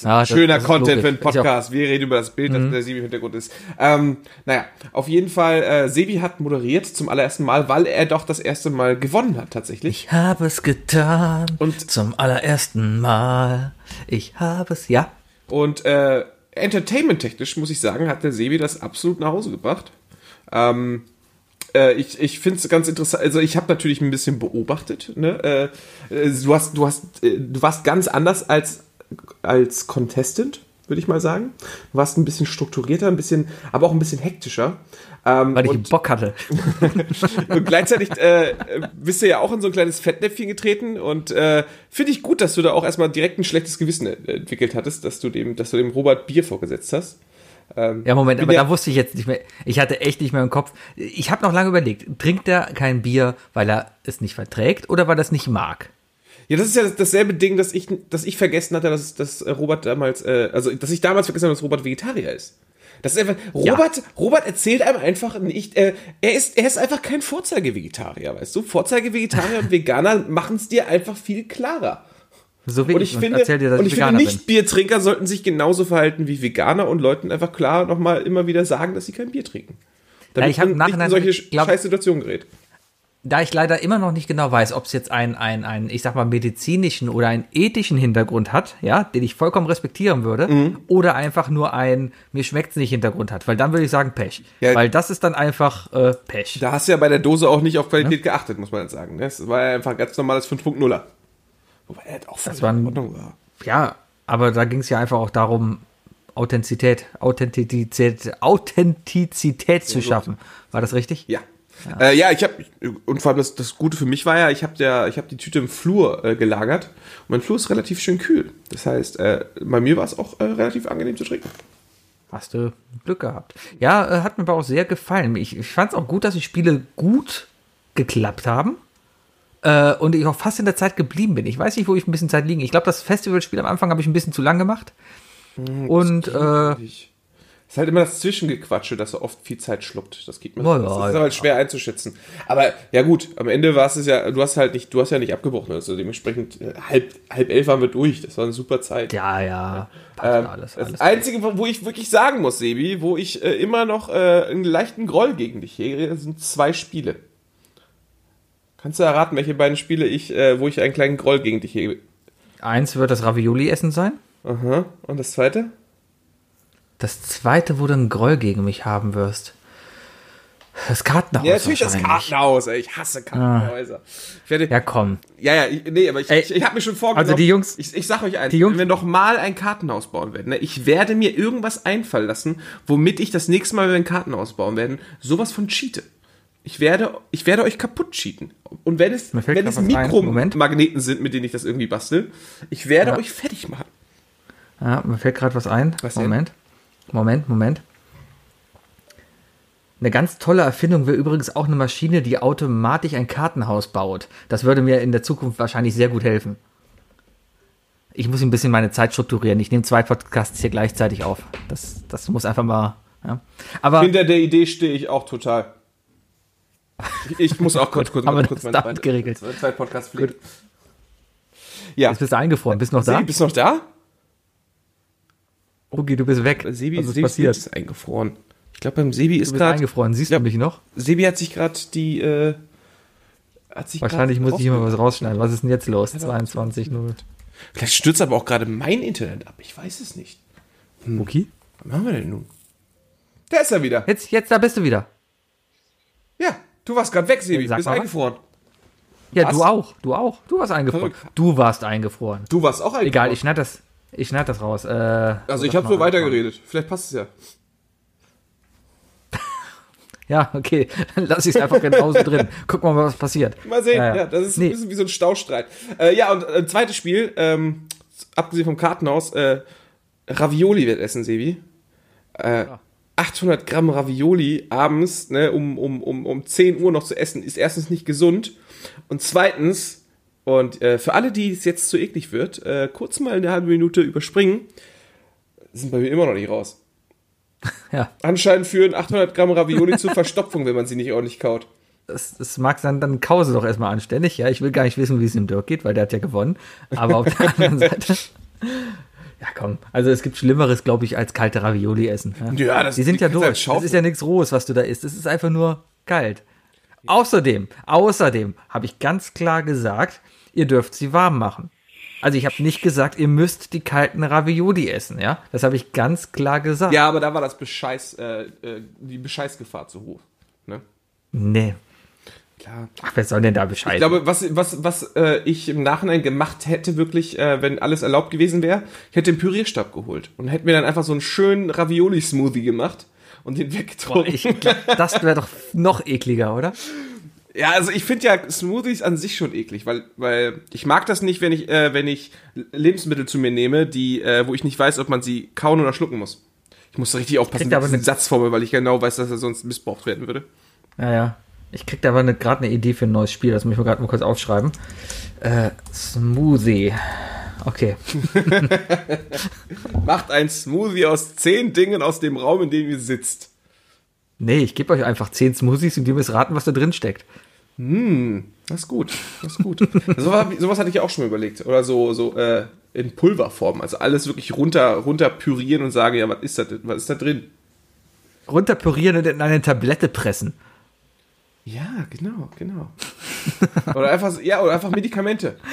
B: Ja, das-
C: Schöner
B: das ist
C: Content für einen
B: Mhm.
C: Podcast. Wir reden über das Bild, das der Sebi im Hintergrund ist. Ähm, naja, auf jeden Fall, äh, Sebi hat moderiert zum allerersten Mal, weil er doch das erste Mal gewonnen hat, tatsächlich.
B: Ich habe es getan.
C: Und-
B: zum allerersten Mal. Ich habe es, ja.
C: Und äh, entertainment-technisch, muss ich sagen, hat der Sebi das absolut nach Hause gebracht. Ähm, äh, ich ich finde es ganz interessant. Also ich habe natürlich ein bisschen beobachtet. Ne? Äh, äh, du hast, du hast, äh, du warst ganz anders als als Contestant, würde ich mal sagen. Du warst ein bisschen strukturierter, ein bisschen, aber auch ein bisschen hektischer. Ähm,
B: Weil ich
C: und,
B: Bock hatte.
C: und gleichzeitig äh, bist du ja auch in so ein kleines Fettnäpfchen getreten und äh, finde ich gut, dass du da auch erstmal direkt ein schlechtes Gewissen entwickelt hattest, dass du dem, dass du dem Robert Bier vorgesetzt hast. Ähm,
B: Ja, Moment, aber
C: ja-
B: da wusste ich jetzt nicht mehr. Ich hatte echt nicht mehr im Kopf. Ich habe noch lange überlegt, trinkt er kein Bier, weil er es nicht verträgt oder weil er es nicht mag?
C: Ja, das ist ja das- dasselbe Ding, dass ich, dass ich vergessen hatte, dass, dass Robert damals, äh, also dass ich damals vergessen habe, dass Robert Vegetarier ist. Das ist einfach, Robert, Robert erzählt einem einfach nicht, äh, er ist, er ist einfach kein Vorzeige-Vegetarier, weißt du? Vorzeige-Vegetarier und Veganer machen es dir einfach viel klarer.
B: So wie
C: Und
B: ich,
C: ich finde,
B: dir, dass
C: und
B: ich
C: ich finde
B: Veganer bin.
C: Nicht-Biertrinker sollten sich genauso verhalten wie Veganer und Leuten einfach klar nochmal immer wieder sagen, dass sie kein Bier trinken. Damit
B: ich hab
C: man
B: im
C: nicht in
B: Nachhinein-
C: solche
B: ich glaub-
C: scheiß Situationen gerät.
B: Da ich leider immer noch nicht genau weiß, ob es jetzt einen, einen, einen, ich sag mal, medizinischen oder einen ethischen Hintergrund hat, ja, den ich vollkommen respektieren würde,
C: Mhm.
B: oder einfach nur ein, mir schmeckt's nicht Hintergrund hat, weil dann würde ich sagen Pech.
C: Ja.
B: weil das ist dann einfach äh, Pech.
C: Da hast du ja bei der Dose auch nicht auf Qualität geachtet, muss man jetzt sagen. ne? Es war ja einfach ein ganz normales 5.0er. Wobei er halt auch völlig
B: war ein-
C: in Ordnung war.
B: Ja, aber da ging es ja einfach auch darum, Authentizität, Authentizität, Authentizität zu schaffen. War das richtig?
C: Ja. Ja, äh, ja ich habe und vor allem das, das Gute für mich war ja, ich habe der, ich habe die Tüte im Flur äh, gelagert und mein Flur ist relativ schön kühl. Das heißt, äh, bei mir war es auch äh, relativ angenehm zu trinken.
B: Hast du Glück gehabt. Ja, äh, hat mir aber auch sehr gefallen. Ich, ich fand es auch gut, dass die Spiele gut geklappt haben. Äh, und ich auch fast in der Zeit geblieben bin. Ich weiß nicht, wo ich ein bisschen Zeit liegen. Ich glaube, das Festivalspiel am Anfang habe ich ein bisschen zu lang gemacht. Und äh,
C: ist halt immer das Zwischengequatsche, das so oft viel Zeit schluckt. Das geht mir.
B: Ja,
C: das
B: ja,
C: ist
B: ja.
C: halt schwer einzuschätzen. Aber ja gut, am Ende war es ja, du hast halt nicht, du hast ja nicht abgebrochen. Also dementsprechend äh, halb, halb elf waren wir durch. Das war eine super Zeit.
B: ja, ja,
C: Ähm,
B: alles,
C: das
B: alles.
C: Einzige, wo wo ich wirklich sagen muss, Sebi, wo ich äh, immer noch äh, einen leichten Groll gegen dich hege, sind zwei Spiele. Kannst du erraten, welche beiden Spiele ich, äh, wo ich einen kleinen Groll gegen dich hege?
B: Eins wird das Ravioli-Essen sein.
C: Aha. Und das zweite?
B: Das zweite, wo du einen Groll gegen mich haben wirst. Das Kartenhaus.
C: Ja, natürlich das. Kartenhaus. Ey. Ich hasse Kartenhäuser. Ich werde,
B: Ja, komm.
C: Ja, ja, ich, nee, aber ich,
B: Ey,
C: ich, ich habe mir schon vorgenommen.
B: also die Jungs-
C: Ich, ich sag euch eins,
B: die Jungs-
C: wenn wir noch mal ein Kartenhaus bauen werden, ne, ich werde mir irgendwas einfallen lassen, womit ich das nächste Mal, wenn wir ein Kartenhaus bauen werden, sowas von cheate. Ich werde, ich werde euch kaputt cheaten. Und wenn es, wenn es. Mikromagneten sind, mit denen ich das irgendwie bastel, ich werde
B: Ja.
C: euch fertig machen.
B: Ja, mir fällt gerade was ein.
C: Was denn?
B: Moment. Moment, Moment. Eine ganz tolle Erfindung wäre übrigens auch eine Maschine, die automatisch ein Kartenhaus baut. Das würde mir in der Zukunft wahrscheinlich sehr gut helfen. Ich muss ein bisschen meine Zeit strukturieren. Ich nehme zwei Podcasts hier gleichzeitig auf. Das, das muss einfach mal. Ja. Aber
C: Hinter der Idee stehe ich auch total. Ich, muss auch kurz, kurz,
B: wir
C: kurz
B: das damit geregelt.
C: Zwei Podcast pflegen. Ja.
B: jetzt bist du eingefroren. Bist du noch da?
C: Sebi, bist du noch da?
B: Rugi, du bist weg.
C: Sebi,
B: Was ist
C: Sebi
B: passiert?
C: ist eingefroren. Ich glaube, beim Sebi ist gerade.
B: eingefroren. Siehst
C: Ja.
B: du mich noch?
C: Sebi hat sich gerade die. Äh, hat sich
B: Wahrscheinlich muss ich immer was rausschneiden. Was ist denn jetzt los? 22, 0.
C: Vielleicht stürzt aber auch gerade mein Internet ab. Ich weiß es nicht.
B: Okay.
C: Was machen wir denn nun? Da ist er wieder.
B: Jetzt, jetzt, da bist du wieder.
C: Ja, du warst gerade weg, Sebi. Du bist eingefroren.
B: Ja,
C: Was?
B: du auch. Du auch. Du warst eingefroren.
C: Verrückt.
B: Du warst eingefroren.
C: Du warst auch eingefroren.
B: Egal, ich schneid das. Ich schneid das raus. Äh,
C: Also, ich habe so weitergeredet. Vielleicht passt es ja.
B: Ja, okay. Dann lass ich es einfach genauso drin. Guck mal, was passiert.
C: Mal sehen.
B: Ja,
C: Ja,
B: ja.
C: das ist
B: Nee.
C: ein bisschen wie so ein Staustreit. Äh, ja, und äh, zweites Spiel, ähm, abgesehen vom Kartenhaus, äh, Ravioli wird essen, Sebi. Äh, 800 Gramm Ravioli abends, ne, um, um, um, um 10 Uhr noch zu essen, ist erstens nicht gesund. Und zweitens, und äh, für alle, die es jetzt zu eklig wird, äh, kurz mal eine halbe Minute überspringen, sind bei mir immer noch nicht raus.
B: Ja,
C: Anscheinend führen 800 Gramm Ravioli zur Verstopfung, wenn man sie nicht ordentlich kaut.
B: das, das mag sein, dann Kause doch erstmal anständig. Ja, ich will gar nicht wissen, wie es dem Dirk geht, weil der hat ja gewonnen. Aber auf der anderen Seite. Ja, komm. Also es gibt Schlimmeres, glaube ich, als kalte Ravioli essen. Ja,
C: Ja, das-
B: Die sind
C: die
B: ja durch. Das ist ja nichts Rohes, was du da isst. Es ist einfach nur kalt. Außerdem, außerdem habe ich ganz klar gesagt, ihr dürft sie warm machen. Also ich habe nicht gesagt, ihr müsst die kalten Ravioli essen, ja? Das habe ich ganz klar gesagt.
C: Ja, aber da war das Bescheiß, äh, äh, die Bescheißgefahr zu hoch. Ne?
B: Nee.
C: Klar.
B: Ach, wer soll denn da Bescheid?
C: Ich glaube, was, was, was äh, ich im Nachhinein gemacht hätte, wirklich, äh, wenn alles erlaubt gewesen wäre, ich hätte den Pürierstab geholt und hätte mir dann einfach so einen schönen Ravioli-Smoothie gemacht und den weggetrunken.
B: ich glaub, das wäre doch noch ekliger, oder?
C: Ja, also ich finde ja Smoothies an sich schon eklig, weil, weil ich mag das nicht, wenn ich, äh, wenn ich Lebensmittel zu mir nehme, die, äh, wo ich nicht weiß, ob man sie kauen oder schlucken muss. Ich muss da richtig aufpassen mit diesen
B: eine-
C: Satzformel, weil ich genau weiß, dass er sonst missbraucht werden würde.
B: Naja. Ich krieg da aber ne, gerade eine Idee für ein neues Spiel. Das muss ich mir gerade mal kurz aufschreiben. Äh, Smoothie. Okay.
C: Macht ein Smoothie aus zehn Dingen aus dem Raum, in dem ihr sitzt.
B: Nee, ich gebe euch einfach zehn Smoothies und ihr müsst raten, was da drin steckt.
C: Das ist gut, das ist gut. sowas, sowas hatte ich auch schon mal überlegt. Oder so, so äh, in Pulverform. Also alles wirklich runter, runter pürieren und sagen, ja, was ist da, was ist da drin?
B: Runterpürieren und in eine Tablette pressen.
C: Ja, genau, genau. oder einfach, ja, oder einfach Medikamente.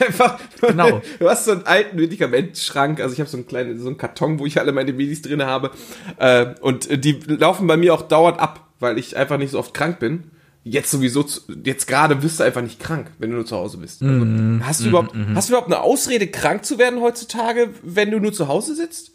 C: Einfach,
B: Genau.
C: du hast so einen alten Medikamentschrank, also ich habe so einen kleinen, so einen Karton, wo ich alle meine Medis drin habe. Äh, und äh, die laufen bei mir auch dauernd ab, weil ich einfach nicht so oft krank bin. Jetzt sowieso, zu- jetzt gerade bist du einfach nicht krank, wenn du nur zu Hause bist. Also, hast du überhaupt, hast du überhaupt eine Ausrede, krank zu werden heutzutage, wenn du nur zu Hause sitzt?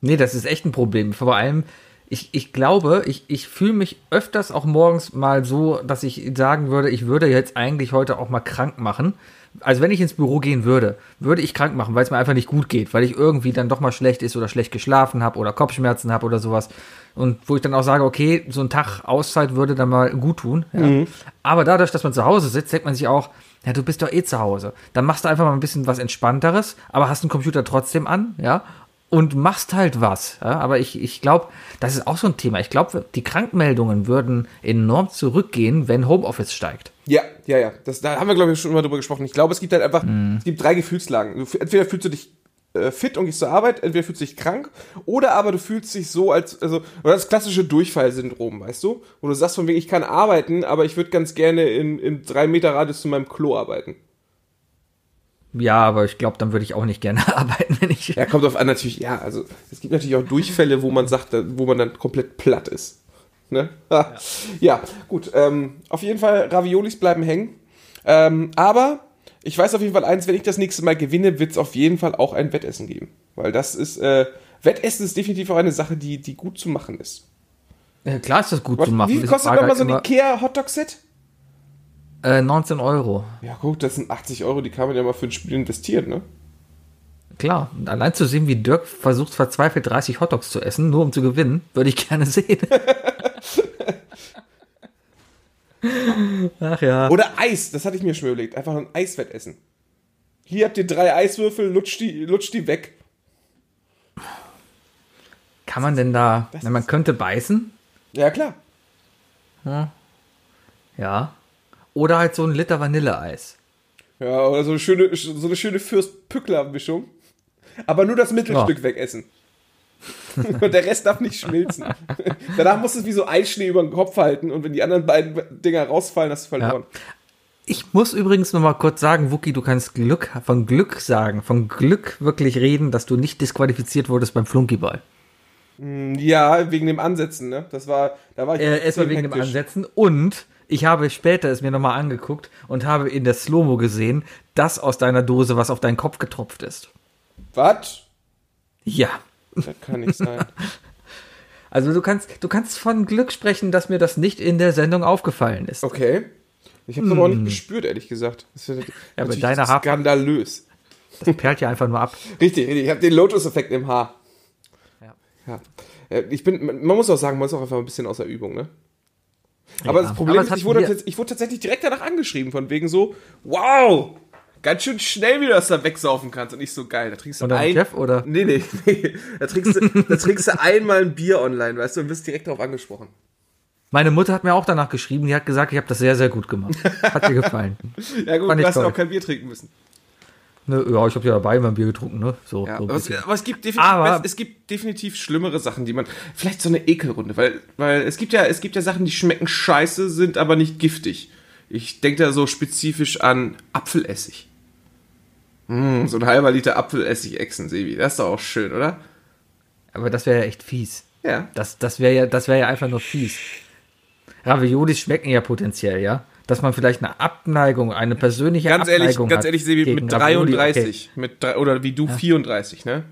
B: Nee, das ist echt ein Problem. Vor allem, ich, ich glaube, ich, ich fühle mich öfters auch morgens mal so, dass ich sagen würde, ich würde jetzt eigentlich heute auch mal krank machen. Also wenn ich ins Büro gehen würde, würde ich krank machen, weil es mir einfach nicht gut geht, weil ich irgendwie dann doch mal schlecht ist oder schlecht geschlafen habe oder Kopfschmerzen habe oder sowas. Und wo ich dann auch sage, okay, so ein Tag Auszeit würde dann mal gut tun. Ja. Aber dadurch, dass man zu Hause sitzt, denkt man sich auch, ja, du bist doch eh zu Hause. Dann machst du einfach mal ein bisschen was Entspannteres, aber hast den Computer trotzdem an, ja, und machst halt was. Ja? Aber ich, ich glaube, das ist auch so ein Thema. Ich glaube, die Krankmeldungen würden enorm zurückgehen, wenn Homeoffice steigt.
C: Ja, ja, ja. Das, da haben wir, glaube ich, schon mal drüber gesprochen. Ich glaube, es gibt halt einfach, es gibt drei Gefühlslagen. Entweder fühlst du dich äh, fit und gehst zur Arbeit, entweder fühlst du dich krank, oder aber du fühlst dich so als, also, oder das klassische Durchfallsyndrom, weißt du? Wo du sagst von wegen, ich kann arbeiten, aber ich würde ganz gerne in, in drei Meter Radius zu meinem Klo arbeiten.
B: Ja, aber ich glaube, dann würde ich auch nicht gerne arbeiten, wenn ich.
C: Ja, kommt auf an, natürlich, ja, also, es gibt natürlich auch Durchfälle, wo man sagt, wo man dann komplett platt ist. Ne? Ja. ja, gut, ähm, auf jeden Fall, Raviolis bleiben hängen. Ähm, aber ich weiß auf jeden Fall eins, wenn ich das nächste Mal gewinne, wird es auf jeden Fall auch ein Wettessen geben. Weil das ist, äh, Wettessen ist definitiv auch eine Sache, die, die gut zu machen ist.
B: Äh, klar ist das gut
C: Was,
B: zu machen.
C: wie kostet nochmal so ein
B: halt
C: Ikea Hotdog-Set?
B: Äh, 19 Euro.
C: Ja, gut, das sind 80 Euro, die kann man ja mal für ein Spiel investieren, ne?
B: Klar. Und allein zu sehen, wie Dirk versucht, verzweifelt 30 Hotdogs zu essen, nur um zu gewinnen, würde ich gerne sehen. Ach ja.
C: Oder Eis, das hatte ich mir schon überlegt. Einfach ein Eiswettessen. Hier habt ihr drei Eiswürfel, lutscht die, lutscht die weg.
B: Kann man denn da. Na, man könnte beißen.
C: Ja, klar.
B: Ja. Oder halt so ein Liter Vanilleeis.
C: Ja, oder so eine schöne, so eine schöne Fürst-Pückler-Mischung. Aber nur das Mittelstück
B: Ja.
C: wegessen. und der Rest darf nicht schmilzen. Danach musst du es wie so Eisschnee über den Kopf halten und wenn die anderen beiden Dinger rausfallen, hast du verloren.
B: Ich muss übrigens noch mal kurz sagen, Wookie, du kannst Glück, von Glück sagen, von Glück wirklich reden, dass du nicht disqualifiziert wurdest beim Flunkyball.
C: Ja, wegen dem Ansetzen, ne? Das war, da war ich
B: Äh, erstmal wegen dem
C: hektisch.
B: Ansetzen und ich habe später es mir noch mal angeguckt und habe in der Slow-Mo gesehen, dass aus deiner Dose was auf deinen Kopf getropft ist.
C: Was?
B: Ja.
C: Das kann nicht sein.
B: Also du kannst, du kannst von Glück sprechen, dass mir das nicht in der Sendung aufgefallen ist.
C: Okay. Ich habe es aber auch nicht gespürt, ehrlich gesagt. Das ist
B: aber
C: natürlich
B: deine Haar-
C: skandalös.
B: Das perlt ja einfach nur ab.
C: Richtig, richtig. Ich habe den Lotus-Effekt im Haar.
B: Ja.
C: Ja. Äh, Ich bin, man muss auch sagen, man ist auch einfach ein bisschen außer Übung, ne? Aber
B: Ja,
C: das Problem
B: aber
C: ist, ich wurde, ich wurde tatsächlich direkt danach angeschrieben, von wegen so, wow, ganz schön schnell, wie du das da wegsaufen kannst. Und nicht so geil. Da trinkst du ein.
B: Chef, oder?
C: Nee, nee, nee. Da trinkst, du, da trinkst du einmal ein Bier online, weißt du, und wirst direkt darauf angesprochen.
B: Meine Mutter hat mir auch danach geschrieben, die hat gesagt, ich habe das sehr, sehr gut gemacht. Hat dir gefallen.
C: Ja, gut,
B: Fand
C: du
B: ich
C: hast ja
B: toll.
C: auch kein Bier trinken müssen.
B: Ne, ja, ich habe ja dabei mein Bier getrunken, ne? So,
C: Ja,
B: so
C: aber, es, aber es gibt definitiv,
B: Aber-
C: es gibt definitiv schlimmere Sachen, die man. Vielleicht so eine Ekelrunde, weil, weil es gibt ja, es gibt ja Sachen, die schmecken scheiße, sind aber nicht giftig. Ich denke da so spezifisch an Apfelessig. Mm, so ein halber Liter Apfelessig Echsen, Sebi. Das ist doch auch schön, oder?
B: Aber das wäre ja echt fies.
C: Ja.
B: Das, das wäre ja, das wäre ja einfach nur fies. Raviolis schmecken ja potenziell, ja? Dass man vielleicht eine Abneigung, eine persönliche
C: Ganz ehrlich,
B: Abneigung
C: ganz
B: hat
C: ehrlich, Sebi, mit
B: Ravioli,
C: 33, mit drei, oder wie du 34, ne?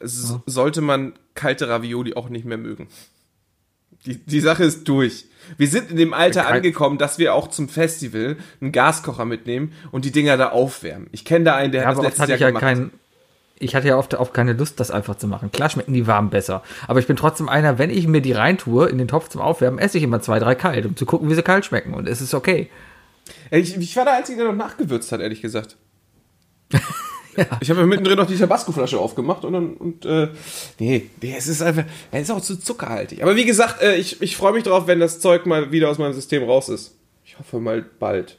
C: S Sollte man kalte Ravioli auch nicht mehr mögen. Die, die Sache ist durch. Wir sind in dem Alter angekommen, dass wir auch zum Festival einen Gaskocher mitnehmen und die Dinger da aufwärmen. Ich kenne da einen, der
B: Okay. Ja,
C: hat das letztes Jahr
B: ich ja
C: gemacht.
B: kein, ich hatte ja oft auch keine Lust, das einfach zu machen. Klar schmecken die warm besser. Aber ich bin trotzdem einer, wenn ich mir die reintue in den Topf zum Aufwärmen, esse ich immer zwei, drei kalt, um zu gucken, wie sie kalt schmecken. Und es ist okay.
C: ich, ich war der Einzige, der noch nachgewürzt hat, ehrlich gesagt. Ich habe mir mittendrin noch die Tabasco-Flasche aufgemacht und dann, und, äh, nee, nee, es ist einfach, es ist auch zu zuckerhaltig. Aber wie gesagt, äh, ich, ich freue mich drauf, wenn das Zeug mal wieder aus meinem System raus ist. Ich hoffe mal bald.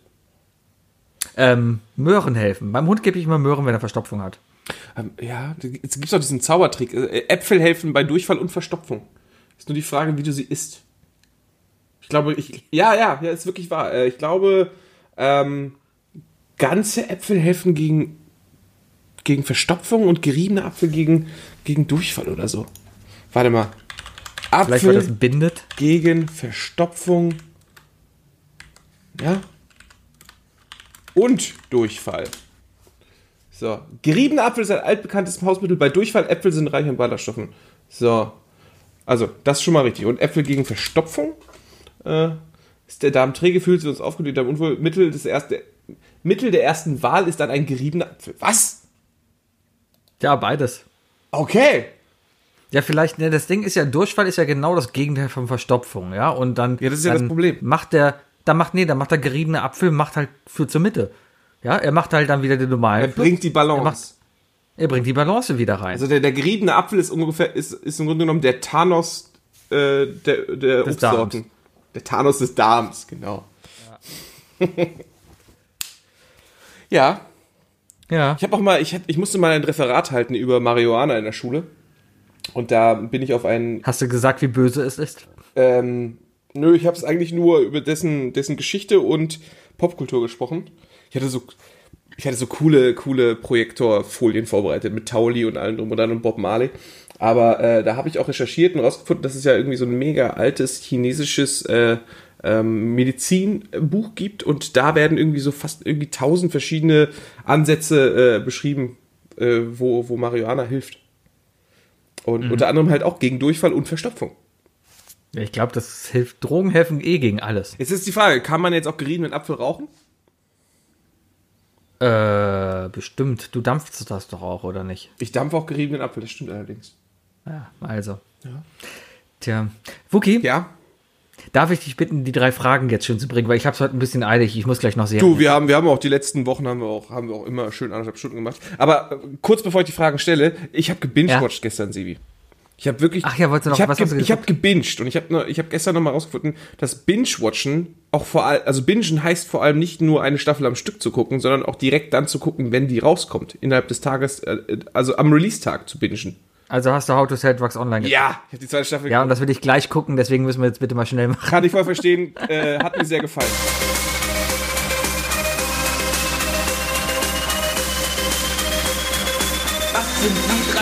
B: Ähm, Möhren helfen. Beim Hund gebe ich immer Möhren, wenn er Verstopfung hat.
C: Ähm, ja, jetzt gibt es auch diesen Zaubertrick. Äh, Äpfel helfen bei Durchfall und Verstopfung. Ist nur die Frage, wie du sie isst. Ich glaube, ich. Ja, ja, ja, ist wirklich wahr. Äh, Ich glaube, ähm, ganze Äpfel helfen gegen, gegen Verstopfung und geriebene Apfel gegen, gegen Durchfall oder so. Warte mal.
B: Vielleicht, weil
C: Apfel
B: das bindet.
C: gegen Verstopfung. Ja. Und Durchfall. So. Geriebene Apfel ist ein altbekanntes Hausmittel bei Durchfall. Äpfel sind reich an Ballaststoffen. So. Also, das ist schon mal richtig. Und Äpfel gegen Verstopfung? Äh, ist der Darm träge, fühlt sich uns aufgelöst, Darm unwohl. Mittel, des erste, Mittel der ersten Wahl ist dann ein geriebener Apfel. Was?
B: Ja, beides.
C: Okay.
B: Ja, vielleicht, ne, das Ding ist ja, Durchfall ist ja genau das Gegenteil von Verstopfung, ja. Und dann.
C: Ja, das ist ja das Problem.
B: Macht der, dann macht, nee, dann macht der geriebene Apfel, macht halt für zur Mitte. Ja, er macht halt dann wieder den normalen.
C: Er bringt die Balance.
B: Er, macht, er bringt die Balance wieder rein.
C: Also der, der geriebene Apfel ist ungefähr, ist, ist im Grunde genommen der Thanos äh, der, der
B: Des
C: Obstsorten. Der Thanos des Darms, genau. Ja,
B: ja.
C: ich habe auch mal, ich, ich musste mal ein Referat halten über Marihuana in der Schule. Und da bin ich auf einen,
B: Hast du gesagt, wie böse es ist?
C: ähm, nö, ich habe es eigentlich nur über dessen, dessen Geschichte und Popkultur gesprochen. Ich hatte so, ich hatte so coole, coole Projektorfolien vorbereitet mit Tauli und allem drum und dran und Bob Marley. Aber äh, da habe ich auch recherchiert und rausgefunden, dass es ja irgendwie so ein mega altes chinesisches äh, ähm, Medizinbuch gibt und da werden irgendwie so fast irgendwie tausend verschiedene Ansätze äh, beschrieben, äh, wo, wo Marihuana hilft. Und unter anderem halt auch gegen Durchfall und Verstopfung.
B: Ja, ich glaube, das hilft. Drogen helfen eh gegen alles.
C: Jetzt ist die Frage, kann man jetzt auch geriebenen Apfel rauchen?
B: Äh, bestimmt. Du dampfst das doch auch, oder nicht?
C: Ich dampfe auch geriebenen Apfel, das stimmt allerdings.
B: Ja, also. Tja. Wookie,
C: Ja?
B: darf ich dich bitten, die drei Fragen jetzt schon zu bringen, weil ich habe es heute ein bisschen eilig. Ich muss gleich noch sehen.
C: Du, wir haben, wir haben auch die letzten Wochen haben wir auch, haben wir auch immer schön anderthalb Stunden gemacht. Aber äh, kurz bevor ich die Fragen stelle, ich habe gebingewatcht gestern, Sibi. Ich habe wirklich.
B: Ach ja, wolltest du noch-
C: ich hab
B: was du
C: ge Ich habe gebinged und ich habe ich hab gestern nochmal rausgefunden, dass Binge-Watchen auch vor allem, also Bingen heißt vor allem nicht nur eine Staffel am Stück zu gucken, sondern auch direkt dann zu gucken, wenn die rauskommt, innerhalb des Tages, äh, also am Release-Tag zu bingen.
B: Also hast du How to Sell Drugs Online geguckt?
C: Ja, ich habe die zweite Staffel
B: Ja, und das will ich gleich gucken, deswegen müssen wir jetzt bitte mal schnell machen.
C: Kann ich voll verstehen, äh, hat mir sehr gefallen.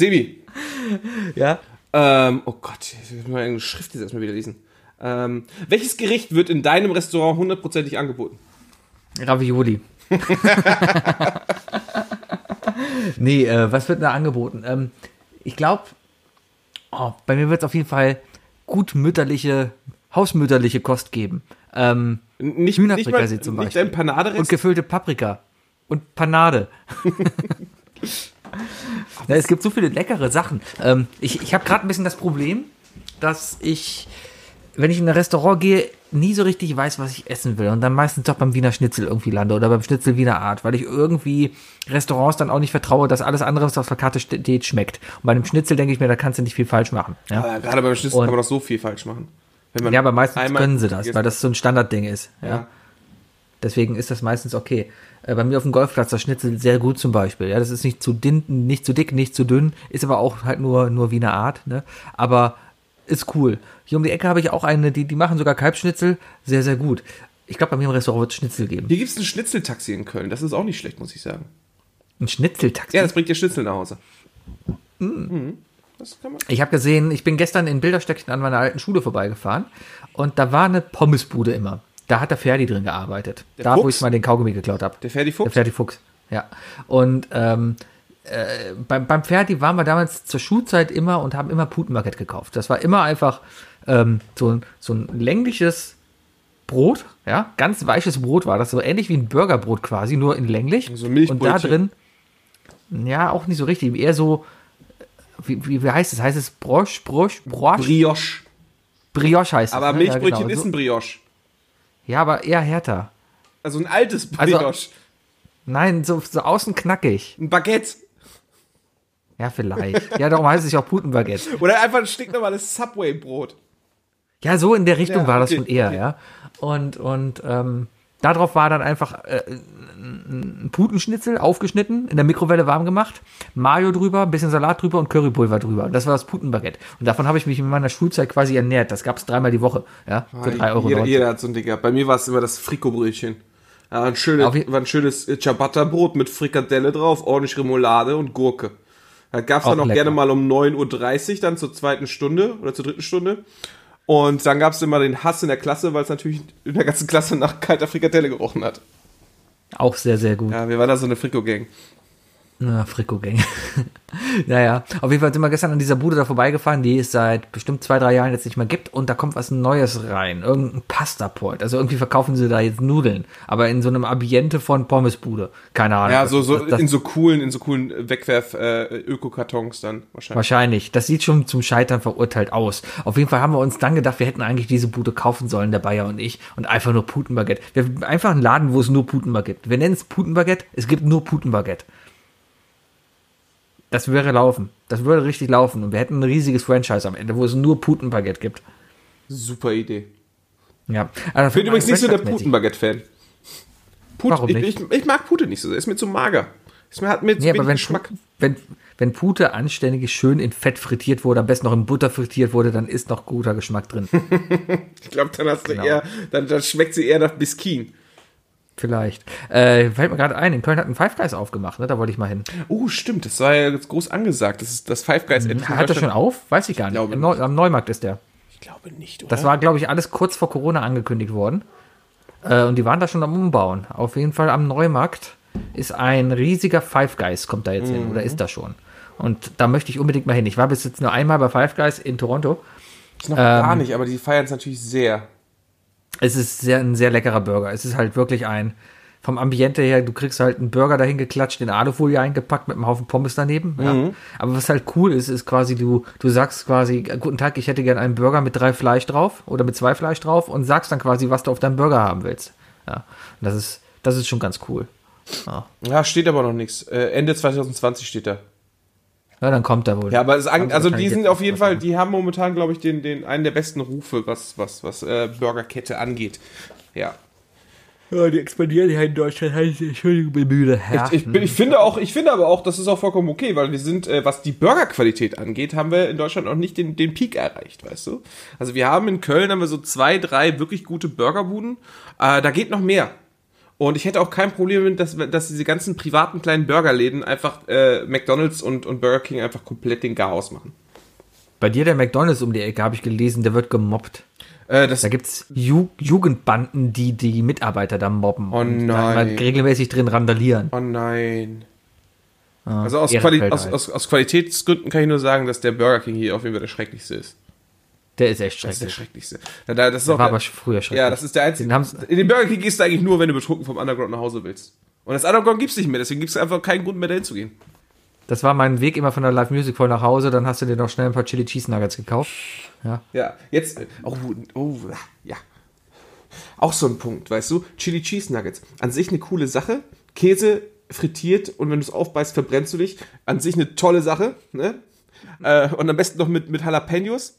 C: Sebi,
B: Ja?
C: Ähm, oh Gott, ich muss mal eine Schrift jetzt erstmal wieder lesen. Ähm, welches Gericht wird in deinem Restaurant hundertprozentig angeboten?
B: Ravioli. nee, äh, was wird da angeboten? Ähm, ich glaube, oh, bei mir wird es auf jeden Fall gut mütterliche, hausmütterliche Kost geben. Ähm,
C: Nicht,
B: Hühnerfrikassee
C: nicht
B: zum
C: Nicht
B: Beispiel.
C: ein Panaderest?
B: und gefüllte Paprika. Und Panade. ja, es gibt so viele leckere Sachen. Ähm, ich ich habe gerade ein bisschen das Problem, dass ich, wenn ich in ein Restaurant gehe, nie so richtig weiß, was ich essen will. Und dann meistens doch beim Wiener Schnitzel irgendwie lande oder beim Schnitzel Wiener Art, weil ich irgendwie Restaurants dann auch nicht vertraue, dass alles andere, was auf der Karte steht, schmeckt. Und bei einem Schnitzel denke ich mir, da kannst du nicht viel falsch machen. Ja,
C: Aber gerade beim Schnitzel
B: Und-
C: kann man doch so viel falsch machen.
B: Ja aber meistens können sie das, weil das so ein Standardding ist. Ja.
C: Ja.
B: Deswegen ist das meistens okay. Äh, bei mir auf dem Golfplatz das Schnitzel sehr gut zum Beispiel. Ja, das ist nicht zu dünn, nicht zu dick, nicht zu dünn, ist aber auch halt nur nur Wiener Art. Ne? Aber ist cool. Hier um die Ecke habe ich auch eine, die die machen sogar Kalbschnitzel sehr sehr gut. Ich glaube, bei mir im Restaurant wird es Schnitzel geben.
C: Hier gibt es ein Schnitzeltaxi in Köln. Das ist auch nicht schlecht, muss ich sagen.
B: Ein Schnitzeltaxi.
C: Ja, das bringt dir Schnitzel nach Hause. Mhm. Kann man.
B: Ich habe gesehen, ich bin gestern in Bilderstöckchen an meiner alten Schule vorbeigefahren und da war eine Pommesbude immer. Da hat der Ferdi drin gearbeitet. da, wo
C: Fuchs?
B: ich mal den Kaugummi geklaut habe.
C: Der Ferdi Fuchs?
B: Der Ferdi Fuchs, ja. Und ähm, äh, beim, beim Ferdi waren wir damals zur Schulzeit immer und haben immer Putenbaguette gekauft. Das war immer einfach ähm, so, ein- so ein längliches Brot, ja, ganz weiches Brot war das, so ähnlich wie ein Burgerbrot quasi, nur in länglich.
C: So
B: und da drin, ja, auch nicht so richtig, eher so, wie, wie, wie heißt es? Heißt es Brosch, Brosch, Brosch?
C: Brioche.
B: Brioche heißt es.
C: Aber
B: ne?
C: Milchbrötchen
B: ja, genau.
C: ist ein Brioche.
B: Ja, aber eher härter.
C: Also ein altes
B: Also-
C: Brioche.
B: Nein, so, so außen knackig.
C: ein Baguette.
B: Ja, vielleicht. ja, darum heißt es ja auch Putenbaguette.
C: Oder einfach ein stinknormales Subway-Brot.
B: Ja, so in der Richtung
C: Ja,
B: war das
C: okay,
B: schon eher,
C: okay.
B: ja. Und, und ähm, darauf war dann einfach äh, ein Putenschnitzel aufgeschnitten, in der Mikrowelle warm gemacht, Mayo drüber, ein bisschen Salat drüber und Currypulver drüber. Und das war das Putenbaguette. Und davon habe ich mich in meiner Schulzeit quasi ernährt. Das gab es dreimal die Woche, ja, für drei Euro.
C: Jeder, jeder hat so ein Ding gehabt. Bei mir war es immer das Frikobrötchen. Ja, ein, schönes, war ein schönes äh, Ciabatta-Brot mit Frikadelle drauf, ordentlich Remoulade und Gurke. Da gab's
B: Auch
C: dann auch
B: lecker.
C: gerne mal um 9.30 Uhr, dann zur zweiten Stunde oder zur dritten Stunde. Und dann gab's immer den Hass in der Klasse, weil es natürlich in der ganzen Klasse nach kalter Frikadelle gerochen hat.
B: Auch sehr, sehr gut.
C: Ja, wir waren da so eine Friko-Gang.
B: Na, Frikogänge. naja, auf jeden Fall sind wir gestern an dieser Bude da vorbeigefahren, die es seit bestimmt zwei, drei Jahren jetzt nicht mehr gibt und da kommt was Neues rein. Irgendein Pasta-Point. Also irgendwie verkaufen sie da jetzt Nudeln, aber in so einem Ambiente von Pommesbude. Keine Ahnung.
C: Ja, so, so
B: das, das,
C: in so coolen, in so coolen Wegwerf-Ökokartons dann wahrscheinlich.
B: Wahrscheinlich. Das sieht schon zum Scheitern verurteilt aus. Auf jeden Fall haben wir uns dann gedacht, wir hätten eigentlich diese Bude kaufen sollen, der Bayer und ich, und einfach nur Putenbaguette. Wir einfach einen Laden, wo es nur Putenbaguette gibt. Wir nennen es Putenbaguette, es gibt nur Putenbaguette. Das wäre laufen. Das würde richtig laufen. Und wir hätten ein riesiges Franchise am Ende, wo es nur Putenbaguette gibt.
C: Super Idee.
B: Ja. Also
C: Ich bin übrigens nicht so der. Putenbaguette-Fan. Put,
B: Warum
C: ich,
B: nicht?
C: Ich, ich mag Pute nicht so. Er ist mir zu mager. Ist mir, hat mir zu
B: Nee, aber
C: wenig
B: wenn,
C: Geschmack.
B: Pu- wenn, wenn Pute anständig schön in Fett frittiert wurde, am besten noch in Butter frittiert wurde, dann ist noch guter Geschmack drin.
C: Ich glaube, dann hast du
B: Genau.
C: eher, dann, dann schmeckt sie eher nach Biskin.
B: Vielleicht. Äh, fällt mir gerade ein, in Köln hat ein Five Guys aufgemacht, ne? Da wollte ich mal hin.
C: Oh, stimmt. Das war ja jetzt groß angesagt. Das ist das Five Guys in
B: Hat er schon auf? Weiß ich gar nicht. Im Neu am Neumarkt ist der.
C: Ich glaube nicht, oder?
B: Das war, glaube ich, alles kurz vor Corona angekündigt worden. Äh, und die waren da schon am Umbauen. Auf jeden Fall am Neumarkt ist ein riesiger Five Guys, kommt da jetzt hin,
C: Mhm.
B: oder ist da schon. Und da möchte ich unbedingt mal hin. Ich war bis jetzt nur einmal bei Five Guys in Toronto.
C: ist noch
B: ähm,
C: gar nicht, aber die feiern es natürlich sehr.
B: Es ist sehr, ein sehr leckerer Burger. Es ist halt wirklich ein, vom Ambiente her, du kriegst halt einen Burger dahin geklatscht, in Alufolie eingepackt mit einem Haufen Pommes daneben. Ja. Aber was halt cool ist, ist quasi, du, du sagst quasi, guten Tag, ich hätte gerne einen Burger mit drei Fleisch drauf oder mit zwei Fleisch drauf und sagst dann quasi, was du auf deinem Burger haben willst. Ja. Und das ist, das ist schon ganz cool. Ja,
C: Ja, steht aber noch nichts. Äh, Ende 2020 steht da.
B: Ja dann kommt er wohl.
C: Ja, aber es,
B: sie
C: also die sind auf jeden Fall, die haben momentan, glaube ich, den, den, einen der besten Rufe, was, was, was äh, Burgerkette angeht. Ja.
B: Ja, die expandieren ja in Deutschland. Heißt, Entschuldigung, bin müde. Ja.
C: Ich, bin, ich finde auch, ich finde aber auch, das ist auch vollkommen okay, weil wir sind, äh, was die Burgerqualität angeht, haben wir in Deutschland noch nicht den, den Peak erreicht, weißt du? Also wir haben in Köln haben wir so zwei, drei wirklich gute Burgerbuden. Äh, da geht noch mehr. Und ich hätte auch kein Problem mit, dass, dass diese ganzen privaten kleinen Burgerläden einfach äh, McDonalds und, und Burger King einfach komplett den Chaos machen.
B: Bei dir der McDonalds um die Ecke, habe ich gelesen, der wird gemobbt.
C: Äh,
B: Da gibt's Ju Jugendbanden, die die Mitarbeiter da mobben.
C: Oh
B: und
C: nein.
B: immer regelmäßig drin randalieren.
C: oh nein.
B: Ja,
C: Also aus, Quali aus,
B: halt.
C: aus, aus Qualitätsgründen kann ich nur sagen, dass der Burger King hier auf jeden Fall der schrecklichste ist.
B: Der ist echt
C: Das ist der
B: schrecklich.
C: schrecklichste. Das ist auch
B: war
C: der-
B: aber früher schrecklich.
C: Ja, das ist der einzige.
B: Den
C: In den Burger King gehst du eigentlich nur, wenn du betrunken vom Underground nach Hause willst. Und das Underground gibt's nicht mehr, deswegen gibt's einfach keinen Grund mehr dahin zu gehen.
B: Das war mein Weg immer von der Live Music voll nach Hause. Dann hast du dir noch schnell ein paar Chili Cheese Nuggets gekauft. Ja.
C: Ja, jetzt. Oh, oh, ja. Auch so ein Punkt, weißt du? Chili Cheese Nuggets. An sich eine coole Sache. Käse frittiert und wenn du es aufbeißt, verbrennst du dich. An sich eine tolle Sache, ne? Äh, und am besten noch mit, mit Jalapenos.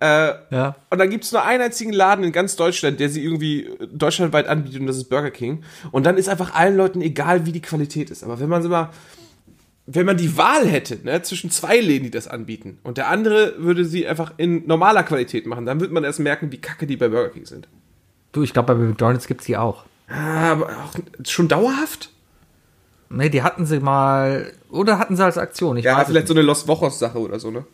C: Äh,
B: Ja.
C: Und dann gibt's nur einen einzigen Laden in ganz Deutschland, der sie irgendwie deutschlandweit anbietet und das ist Burger King. Und dann ist einfach allen Leuten egal, wie die Qualität ist. Aber wenn man so mal, wenn man die Wahl hätte, ne, zwischen zwei Läden, die das anbieten, und der andere würde sie einfach in normaler Qualität machen, dann wird man erst merken, wie kacke die bei Burger King sind.
B: Du, ich glaube, bei McDonalds gibt's die auch.
C: Ah, Aber auch schon dauerhaft?
B: Nee, die hatten sie mal. Oder hatten sie als Aktion? Ich
C: Ja,
B: es
C: vielleicht so
B: nicht.
C: eine Los Wochos Sache oder so, ne?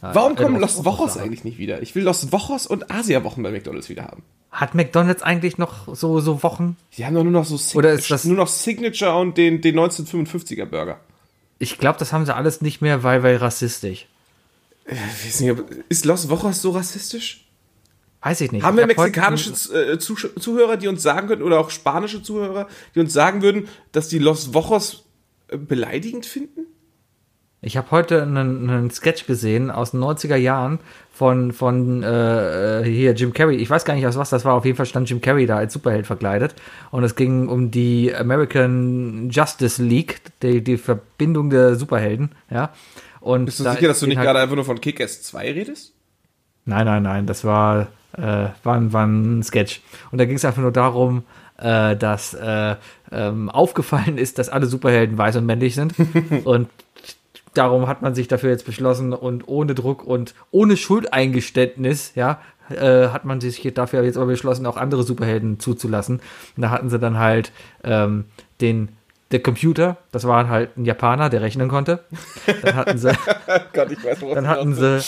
C: Warum
B: äh,
C: kommen
B: Los
C: Wochos
B: Sache.
C: eigentlich nicht wieder? Ich will Los Wochos und Asia-Wochen bei McDonalds wieder haben.
B: Hat McDonalds eigentlich noch so, so Wochen?
C: Die haben doch nur noch so Signature,
B: Oder ist das-
C: nur noch Signature und den, den 1955er Burger.
B: Ich glaube, das haben sie alles nicht mehr, weil, weil rassistisch.
C: Ich weiß nicht, ist Los Wochos so rassistisch?
B: Weiß ich nicht.
C: Haben wir mexikanische äh, Zuhörer, die uns sagen können, oder auch spanische Zuhörer, die uns sagen würden, dass die Los Vojos äh, beleidigend finden?
B: Ich habe heute einen, einen Sketch gesehen aus den 90er Jahren von, von äh, äh, hier Jim Carrey. Ich weiß gar nicht aus was das war. Auf jeden Fall stand Jim Carrey da als Superheld verkleidet. Und es ging um die American Justice League, die, die Verbindung der Superhelden. Ja. Und
C: Bist du
B: da
C: sicher, dass du nicht
B: halt-
C: gerade einfach nur von Kick-Ass 2 redest?
B: Nein, nein, nein, das war, äh, war, ein- war ein Sketch. Und da ging es einfach nur darum, äh, dass äh, ähm, aufgefallen ist, dass alle Superhelden weiß und männlich sind. und darum hat man sich dafür jetzt beschlossen und ohne Druck und ohne Schuldeingeständnis, ja, äh, hat man sich dafür jetzt aber beschlossen, auch andere Superhelden zuzulassen. Und da hatten sie dann halt ähm, den der Computer, das war halt ein Japaner, der rechnen konnte. Dann hatten sie
C: Gott, ich weiß,
B: dann hatten sie,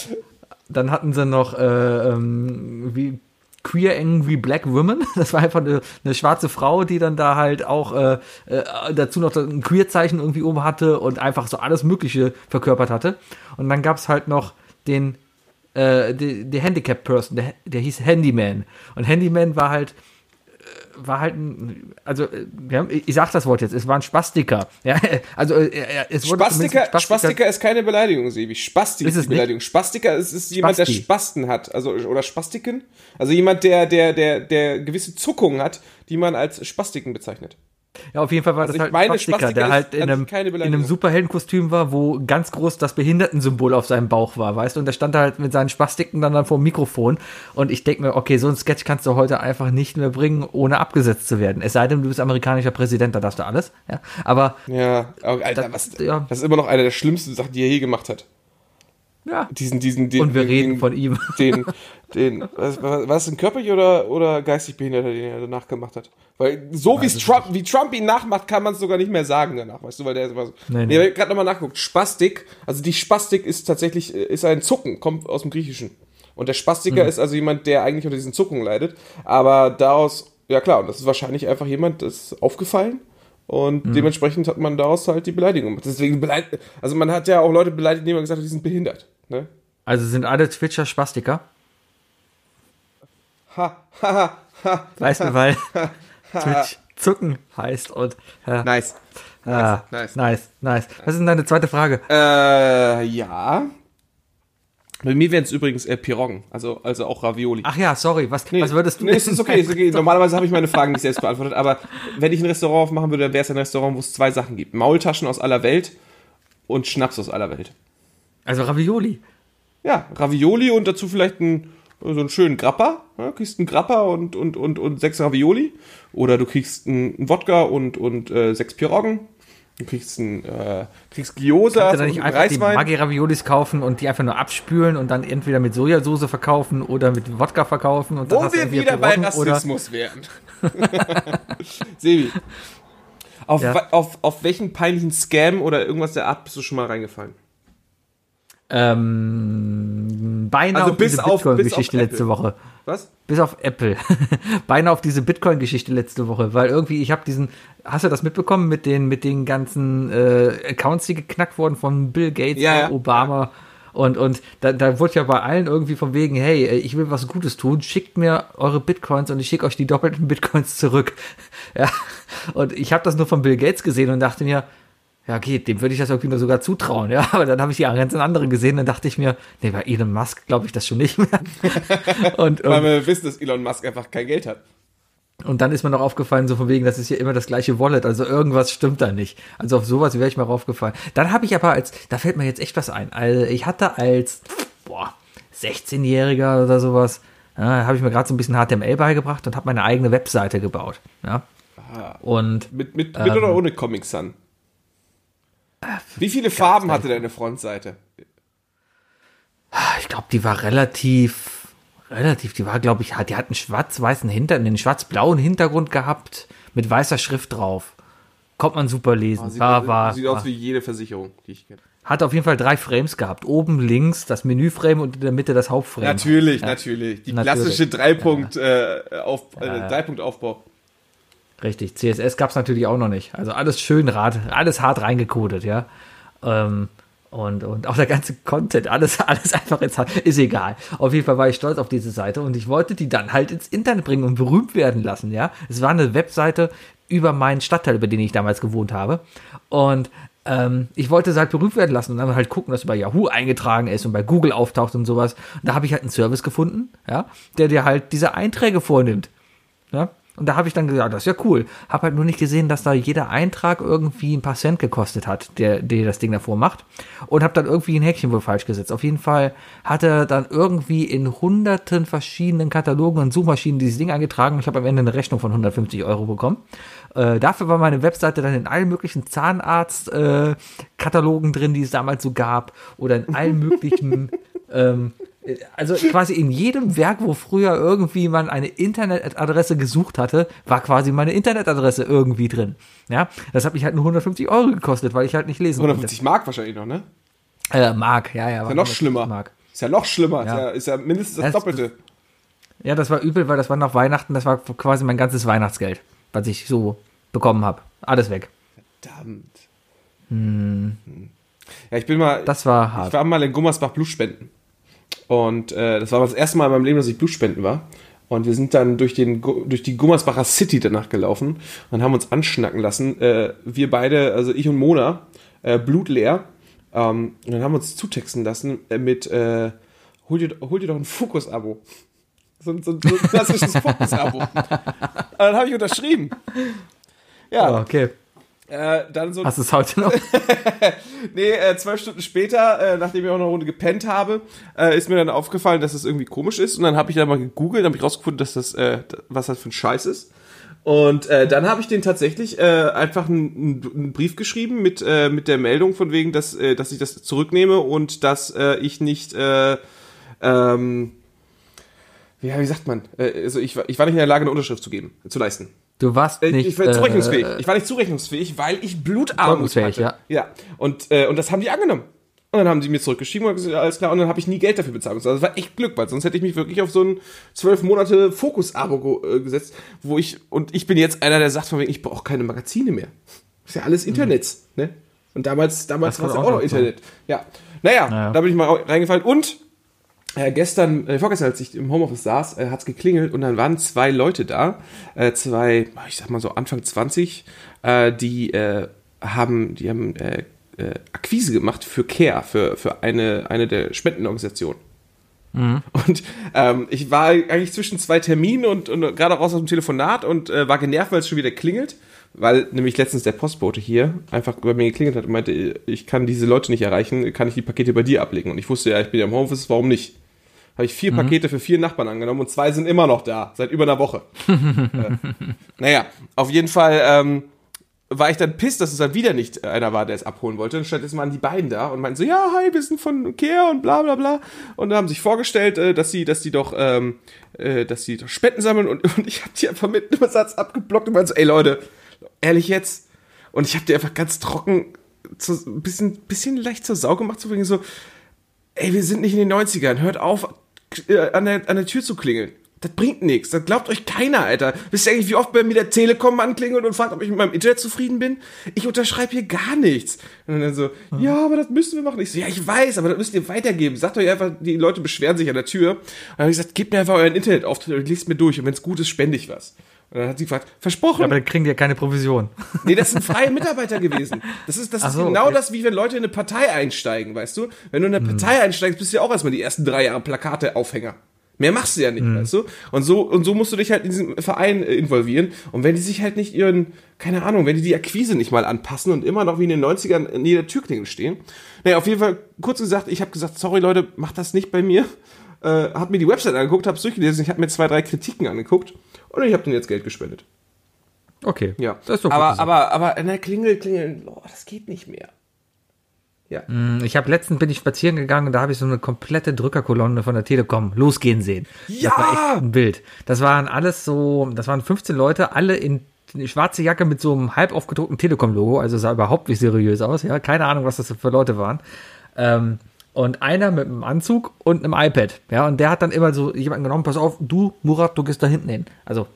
B: dann hatten sie noch äh, ähm, wie Queer Angry Black Woman. Das war einfach eine, eine schwarze Frau, die dann da halt auch äh, äh, dazu noch ein Queer-Zeichen irgendwie oben hatte und einfach so alles Mögliche verkörpert hatte. Und dann gab es halt noch den äh, die, die Handicap Person, der, der hieß Handyman. Und Handyman war halt war halt ein, also äh, wir haben, ich sag das Wort jetzt, es war ein Spastiker. Ja, also äh, äh, es wurde
C: Spastiker,
B: ein
C: Spastiker ist keine Beleidigung, Sebi. Spastik
B: Ist
C: die
B: nicht?
C: Beleidigung. Spastiker ist, ist jemand, der. Spasten hat, also oder Spastiken. Also jemand, der, der, der, der gewisse Zuckungen hat, die man als Spastiken bezeichnet.
B: Ja, auf jeden Fall war
C: Also
B: das halt
C: meine,
B: ein Spastiker,
C: Spastiker
B: der halt in einem, in einem Superheldenkostüm war, wo ganz groß das Behindertensymbol auf seinem Bauch war, weißt du? Und der stand da halt mit seinen Spastiken dann, dann vor dem Mikrofon. Und ich denke mir, okay, so ein Sketch kannst du heute einfach nicht mehr bringen, ohne abgesetzt zu werden. Es sei denn, du bist amerikanischer Präsident, da darfst du alles. Ja, aber
C: Ja, aber Alter,
B: Das-
C: was,
B: ja.
C: das ist immer noch eine der schlimmsten Sachen, die er je gemacht hat.
B: Ja.
C: Diesen, diesen, den,
B: Und wir
C: den,
B: reden
C: den,
B: von ihm.
C: Den, den, was, war das ein körperlich oder, oder geistig Behinderter, den er danach gemacht hat? Weil so wie Trump, wie Trump ihn nachmacht, kann man es sogar nicht mehr sagen danach, weißt du, weil der ist immer so.
B: Nee,
C: Nee,
B: nee.
C: gerade nochmal nachguckt. Spastik, also die Spastik ist tatsächlich, äh, ist ein Zucken, kommt aus dem Griechischen. Und der Spastiker
B: Mhm.
C: ist also jemand, der eigentlich unter diesen Zuckungen leidet. Aber daraus, ja klar, und das ist wahrscheinlich einfach jemand, das ist aufgefallen. Und
B: Mhm.
C: dementsprechend hat man daraus halt die Beleidigung gemacht. Deswegen beleidigt, also man hat ja auch Leute beleidigt, die man gesagt hat, die sind behindert. Ne?
B: Also sind alle Twitcher Spastiker.
C: Ha, ha, ha, ha.
B: Weißt du, weil Twitch Zucken heißt und ja,
C: Nice.
B: ah,
C: nice.
B: nice, nice. Was ist denn deine zweite Frage?
C: Äh, ja. Bei mir wären es übrigens äh, Piroggen, also, also auch Ravioli.
B: Ach ja, sorry, was, was würdest du
C: Nee, ist okay, ist okay. Normalerweise habe ich meine Fragen nicht selbst beantwortet, aber wenn ich ein Restaurant aufmachen würde, dann wäre es ein Restaurant, wo es zwei Sachen gibt. Maultaschen aus aller Welt und Schnaps aus aller Welt.
B: Also Ravioli.
C: Ja, Ravioli und dazu vielleicht ein, so einen schönen Grappa. Ja, kriegst einen Grappa und, und, und, und sechs Ravioli. Oder du kriegst einen Wodka und, und äh, sechs Piroggen. Du kriegst ein, äh, kriegst Gyoza,
B: Kannst du da nicht
C: einen
B: einfach die
C: Reiswein.
B: Maggi-Raviolis kaufen und die einfach nur abspülen und dann entweder mit Sojasauce verkaufen oder mit Wodka verkaufen und dann
C: Wo wir wieder bei Rassismus wären. Sebi, auf,
B: Ja.
C: auf, auf welchen peinlichen Scam oder irgendwas der Art bist du schon mal reingefallen?
B: Ähm, beinahe
C: Also
B: auf
C: bis
B: diese Bitcoin-Geschichte letzte Woche.
C: Was?
B: Bis auf Apple. beinahe auf diese Bitcoin-Geschichte letzte Woche, weil irgendwie, ich habe diesen, hast du das mitbekommen mit den, mit den ganzen äh, Accounts, die geknackt wurden von Bill Gates,
C: Ja, ja.
B: Obama und, und da, da wurde ja bei allen irgendwie von wegen, hey, äh, ich will was Gutes tun, schickt mir eure Bitcoins und ich schicke euch die doppelten Bitcoins zurück. Ja, und ich habe das nur von Bill Gates gesehen und dachte mir, ja, okay, dem würde ich das irgendwie nur sogar zutrauen, ja. Aber dann habe ich die ganzen anderen gesehen, dann dachte ich mir, nee, bei Elon Musk glaube ich das schon nicht mehr. und,
C: Weil wir wissen, dass Elon Musk einfach kein Geld hat.
B: und dann ist mir noch aufgefallen, so von wegen, das ist ja immer das gleiche Wallet, also irgendwas stimmt da nicht. Also auf sowas wäre ich mal raufgefallen. Dann habe ich aber als, da fällt mir jetzt echt was ein. Also ich hatte als, boah, 16-Jähriger oder sowas, ja, habe ich mir gerade so ein bisschen HTML beigebracht und habe meine eigene Webseite gebaut. Ja. Und
C: Mit, mit,
B: Ähm.
C: mit oder ohne Comic Sun? Wie viele Farben hatte deine Frontseite?
B: ich glaube, die war relativ, relativ, die war, glaube ich, die hat einen schwarz-weißen Hintergrund, einen schwarz-blauen Hintergrund gehabt mit weißer Schrift drauf. Konnte man super lesen.
C: Ah, Sieht,
B: war,
C: aus,
B: war,
C: sieht
B: war,
C: aus wie jede Versicherung, die ich kenne.
B: hat auf jeden Fall drei Frames gehabt. Oben links das Menüframe und in der Mitte das Hauptframe.
C: Natürlich, natürlich. Die
B: Natürlich.
C: klassische Dreipunkt, äh, auf, äh, Dreipunktaufbau.
B: Richtig. CSS gab es natürlich auch noch nicht. Also alles schön hart, alles hart reingecodet, ja. Ähm, Und, und auch der ganze Content, alles, alles einfach ins, ist egal. Auf jeden Fall war ich stolz auf diese Seite und ich wollte die dann halt ins Internet bringen und berühmt werden lassen, ja. Es war eine Webseite über meinen Stadtteil, über den ich damals gewohnt habe. Und ähm, ich wollte es halt berühmt werden lassen und dann halt gucken, dass es bei Yahoo eingetragen ist und bei Google auftaucht und sowas. Und da habe ich halt einen Service gefunden, ja, der dir halt diese Einträge vornimmt. Ja, und da habe ich dann gesagt, das ist ja cool. Habe halt nur nicht gesehen, dass da jeder Eintrag irgendwie ein paar Cent gekostet hat, der, der das Ding davor macht. Und habe dann irgendwie ein Häkchen wohl falsch gesetzt. Auf jeden Fall hat er dann irgendwie in hunderten verschiedenen Katalogen und Suchmaschinen dieses Ding eingetragen. Ich habe am Ende eine Rechnung von 150 Euro bekommen. Äh, dafür war meine Webseite dann in allen möglichen Zahnarzt-Katalogen äh, drin, die es damals so gab. Oder in allen möglichen ähm, also quasi in jedem Werk, wo früher irgendwie man eine Internetadresse gesucht hatte, war quasi meine Internetadresse irgendwie drin. Ja, das hat mich halt nur 150 Euro gekostet, weil ich halt nicht lesen
C: 150 Mark wahrscheinlich noch, ne?
B: Äh, Mark, ja, ja.
C: Ist ja noch schlimmer.
B: Mark.
C: Ist ja noch schlimmer.
B: Ja.
C: Ist, ja, ist ja mindestens das,
B: Das-
C: Doppelte.
B: Ja, das war übel, weil das war nach Weihnachten, das war quasi mein ganzes Weihnachtsgeld, was ich so bekommen habe. Alles weg.
C: Verdammt. Hm. Ja, ich bin mal.
B: Das war
C: Ich
B: hart.
C: war mal in Gummersbach Blutspenden. Und äh, das war das erste Mal in meinem Leben, dass ich Blutspenden war. Und wir sind dann durch, den, durch die Gummersbacher City danach gelaufen und haben uns anschnacken lassen. Äh, wir beide, also ich und Mona, äh, blutleer. Ähm, und dann haben wir uns zutexten lassen äh, mit, äh, hol, dir, hol dir doch ein Fokus-Abo. So, ein- so, so ein klassisches Fokus-Abo. Dann habe ich unterschrieben. Ja,
B: Oh, okay.
C: Äh, dann so
B: Hast du es heute noch?
C: Nee, äh, zwölf Stunden später, äh, nachdem ich auch noch eine Runde gepennt habe, äh, ist mir dann aufgefallen, dass das irgendwie komisch ist. Und dann habe ich dann mal gegoogelt, habe ich rausgefunden, dass das, äh, was das für ein Scheiß ist. Und äh, dann habe ich den tatsächlich äh, einfach einen, einen Brief geschrieben mit, äh, mit der Meldung von wegen, dass, äh, dass ich das zurücknehme und dass äh, ich nicht, äh, ähm, ja, wie sagt man? Äh, also ich, war- ich war nicht in der Lage, eine Unterschrift zu geben, zu leisten.
B: Du warst
C: Äh,
B: nicht.
C: ich war zurechnungsfähig.
B: äh,
C: ich war nicht zurechnungsfähig, weil ich Blutarmut hatte. Ja. Und, äh, und das haben die angenommen. Und dann haben sie mir zurückgeschrieben und gesagt, alles klar, und dann habe ich nie Geld dafür bezahlt. Also das war echt Glück, weil sonst hätte ich mich wirklich auf so ein zwölf Monate Fokus-Abo äh, gesetzt, wo ich, und ich bin jetzt einer, der sagt von wegen, ich brauche keine Magazine mehr. ist ja alles Internet, ne? Und damals, damals war es ja
B: auch
C: noch
B: so.
C: Internet. Ja. Naja,
B: Naja.
C: da bin ich mal reingefallen und äh, gestern, äh, vorgestern, als ich im Homeoffice saß, äh, hat's geklingelt und dann waren zwei Leute da, äh, zwei, ich sag mal so Anfang 20, äh, die äh, haben, die haben äh, Akquise gemacht für CARE, für, für eine, eine der Spendenorganisationen. Und ähm, ich war eigentlich zwischen zwei Terminen und, und gerade raus aus dem Telefonat und war genervt, weil es schon wieder klingelt, weil nämlich letztens der Postbote hier einfach bei mir geklingelt hat und meinte, ich kann diese Leute nicht erreichen, kann ich die Pakete bei dir ablegen? Und ich wusste ja, ich bin ja im Homeoffice, warum nicht? Habe ich vier Pakete für vier Nachbarn angenommen und zwei sind immer noch da, seit über einer Woche. äh, naja, auf jeden Fall ähm, war ich dann pisst, dass es dann wieder nicht einer war, der es abholen wollte. Und stattdessen waren die beiden da und meinten so, ja, hi, wir sind von Ikea und bla bla bla. Und haben sich vorgestellt, äh, dass sie, dass sie doch, ähm, äh, dass sie doch Spenden sammeln und, und ich habe die einfach mit einem Satz abgeblockt und meinte so, ey Leute, ehrlich jetzt? Und ich habe die einfach ganz trocken zu, ein bisschen, bisschen leicht zur Sau gemacht, so wegen so, ey, wir sind nicht in den 90ern, hört auf, äh, an der, an der Tür zu klingeln. Das bringt nichts. Das glaubt euch keiner, Alter. Wisst ihr eigentlich, wie oft bei mir der Telekom anklingelt und fragt, ob ich mit meinem Internet zufrieden bin? Ich unterschreibe hier gar nichts. Und dann so, ja, aber das müssen wir machen. Ich so, ja, ich weiß, aber das müsst ihr weitergeben. Sagt euch einfach, die Leute beschweren sich an der Tür. Und dann habe ich gesagt, gebt mir einfach euren Internetauftritt und lest mir durch. Und wenn es gut ist, spende ich was. Und dann hat sie gefragt, versprochen.
B: aber dann kriegen die ja keine Provision.
C: Nee, das sind freie Mitarbeiter gewesen. Das ist, das
B: Ach
C: ist
B: so,
C: genau
B: okay.
C: das, wie wenn Leute in eine Partei einsteigen, weißt du? Wenn du in eine Partei einsteigst, bist du ja auch erstmal die ersten drei Jahre Plakate-Aufhänger. Mehr machst du ja nicht, weißt du? Und so, und so musst du dich halt in diesen Verein äh, involvieren. Und wenn die sich halt nicht ihren, keine Ahnung, wenn die die Akquise nicht mal anpassen und immer noch wie in den 90ern in jeder Türklingel stehen. Naja, auf jeden Fall, kurz gesagt, ich habe gesagt, sorry Leute, macht das nicht bei mir. Äh, hab mir die Website angeguckt, hab's durchgelesen, ich habe mir zwei, drei Kritiken angeguckt und ich habe denen jetzt Geld gespendet.
B: Okay.
C: Ja,
B: Das ist doch
C: aber,
B: gut
C: aber, aber an der Klingel, Klingel, oh, das geht nicht mehr. Ja.
B: Ich habe letztens bin ich spazieren gegangen und da habe ich so eine komplette Drückerkolonne von der Telekom losgehen sehen.
C: Ja!
B: Das war echt ein Bild. Das waren alles so, das waren 15 Leute, alle in eine schwarze Jacke mit so einem halb aufgedruckten Telekom-Logo, also sah überhaupt nicht seriös aus, ja. Keine Ahnung, was das für Leute waren. Ähm, und einer mit einem Anzug und einem iPad, ja. Und der hat dann immer so jemanden genommen, pass auf, du, Murat, du gehst da hinten hin. Also,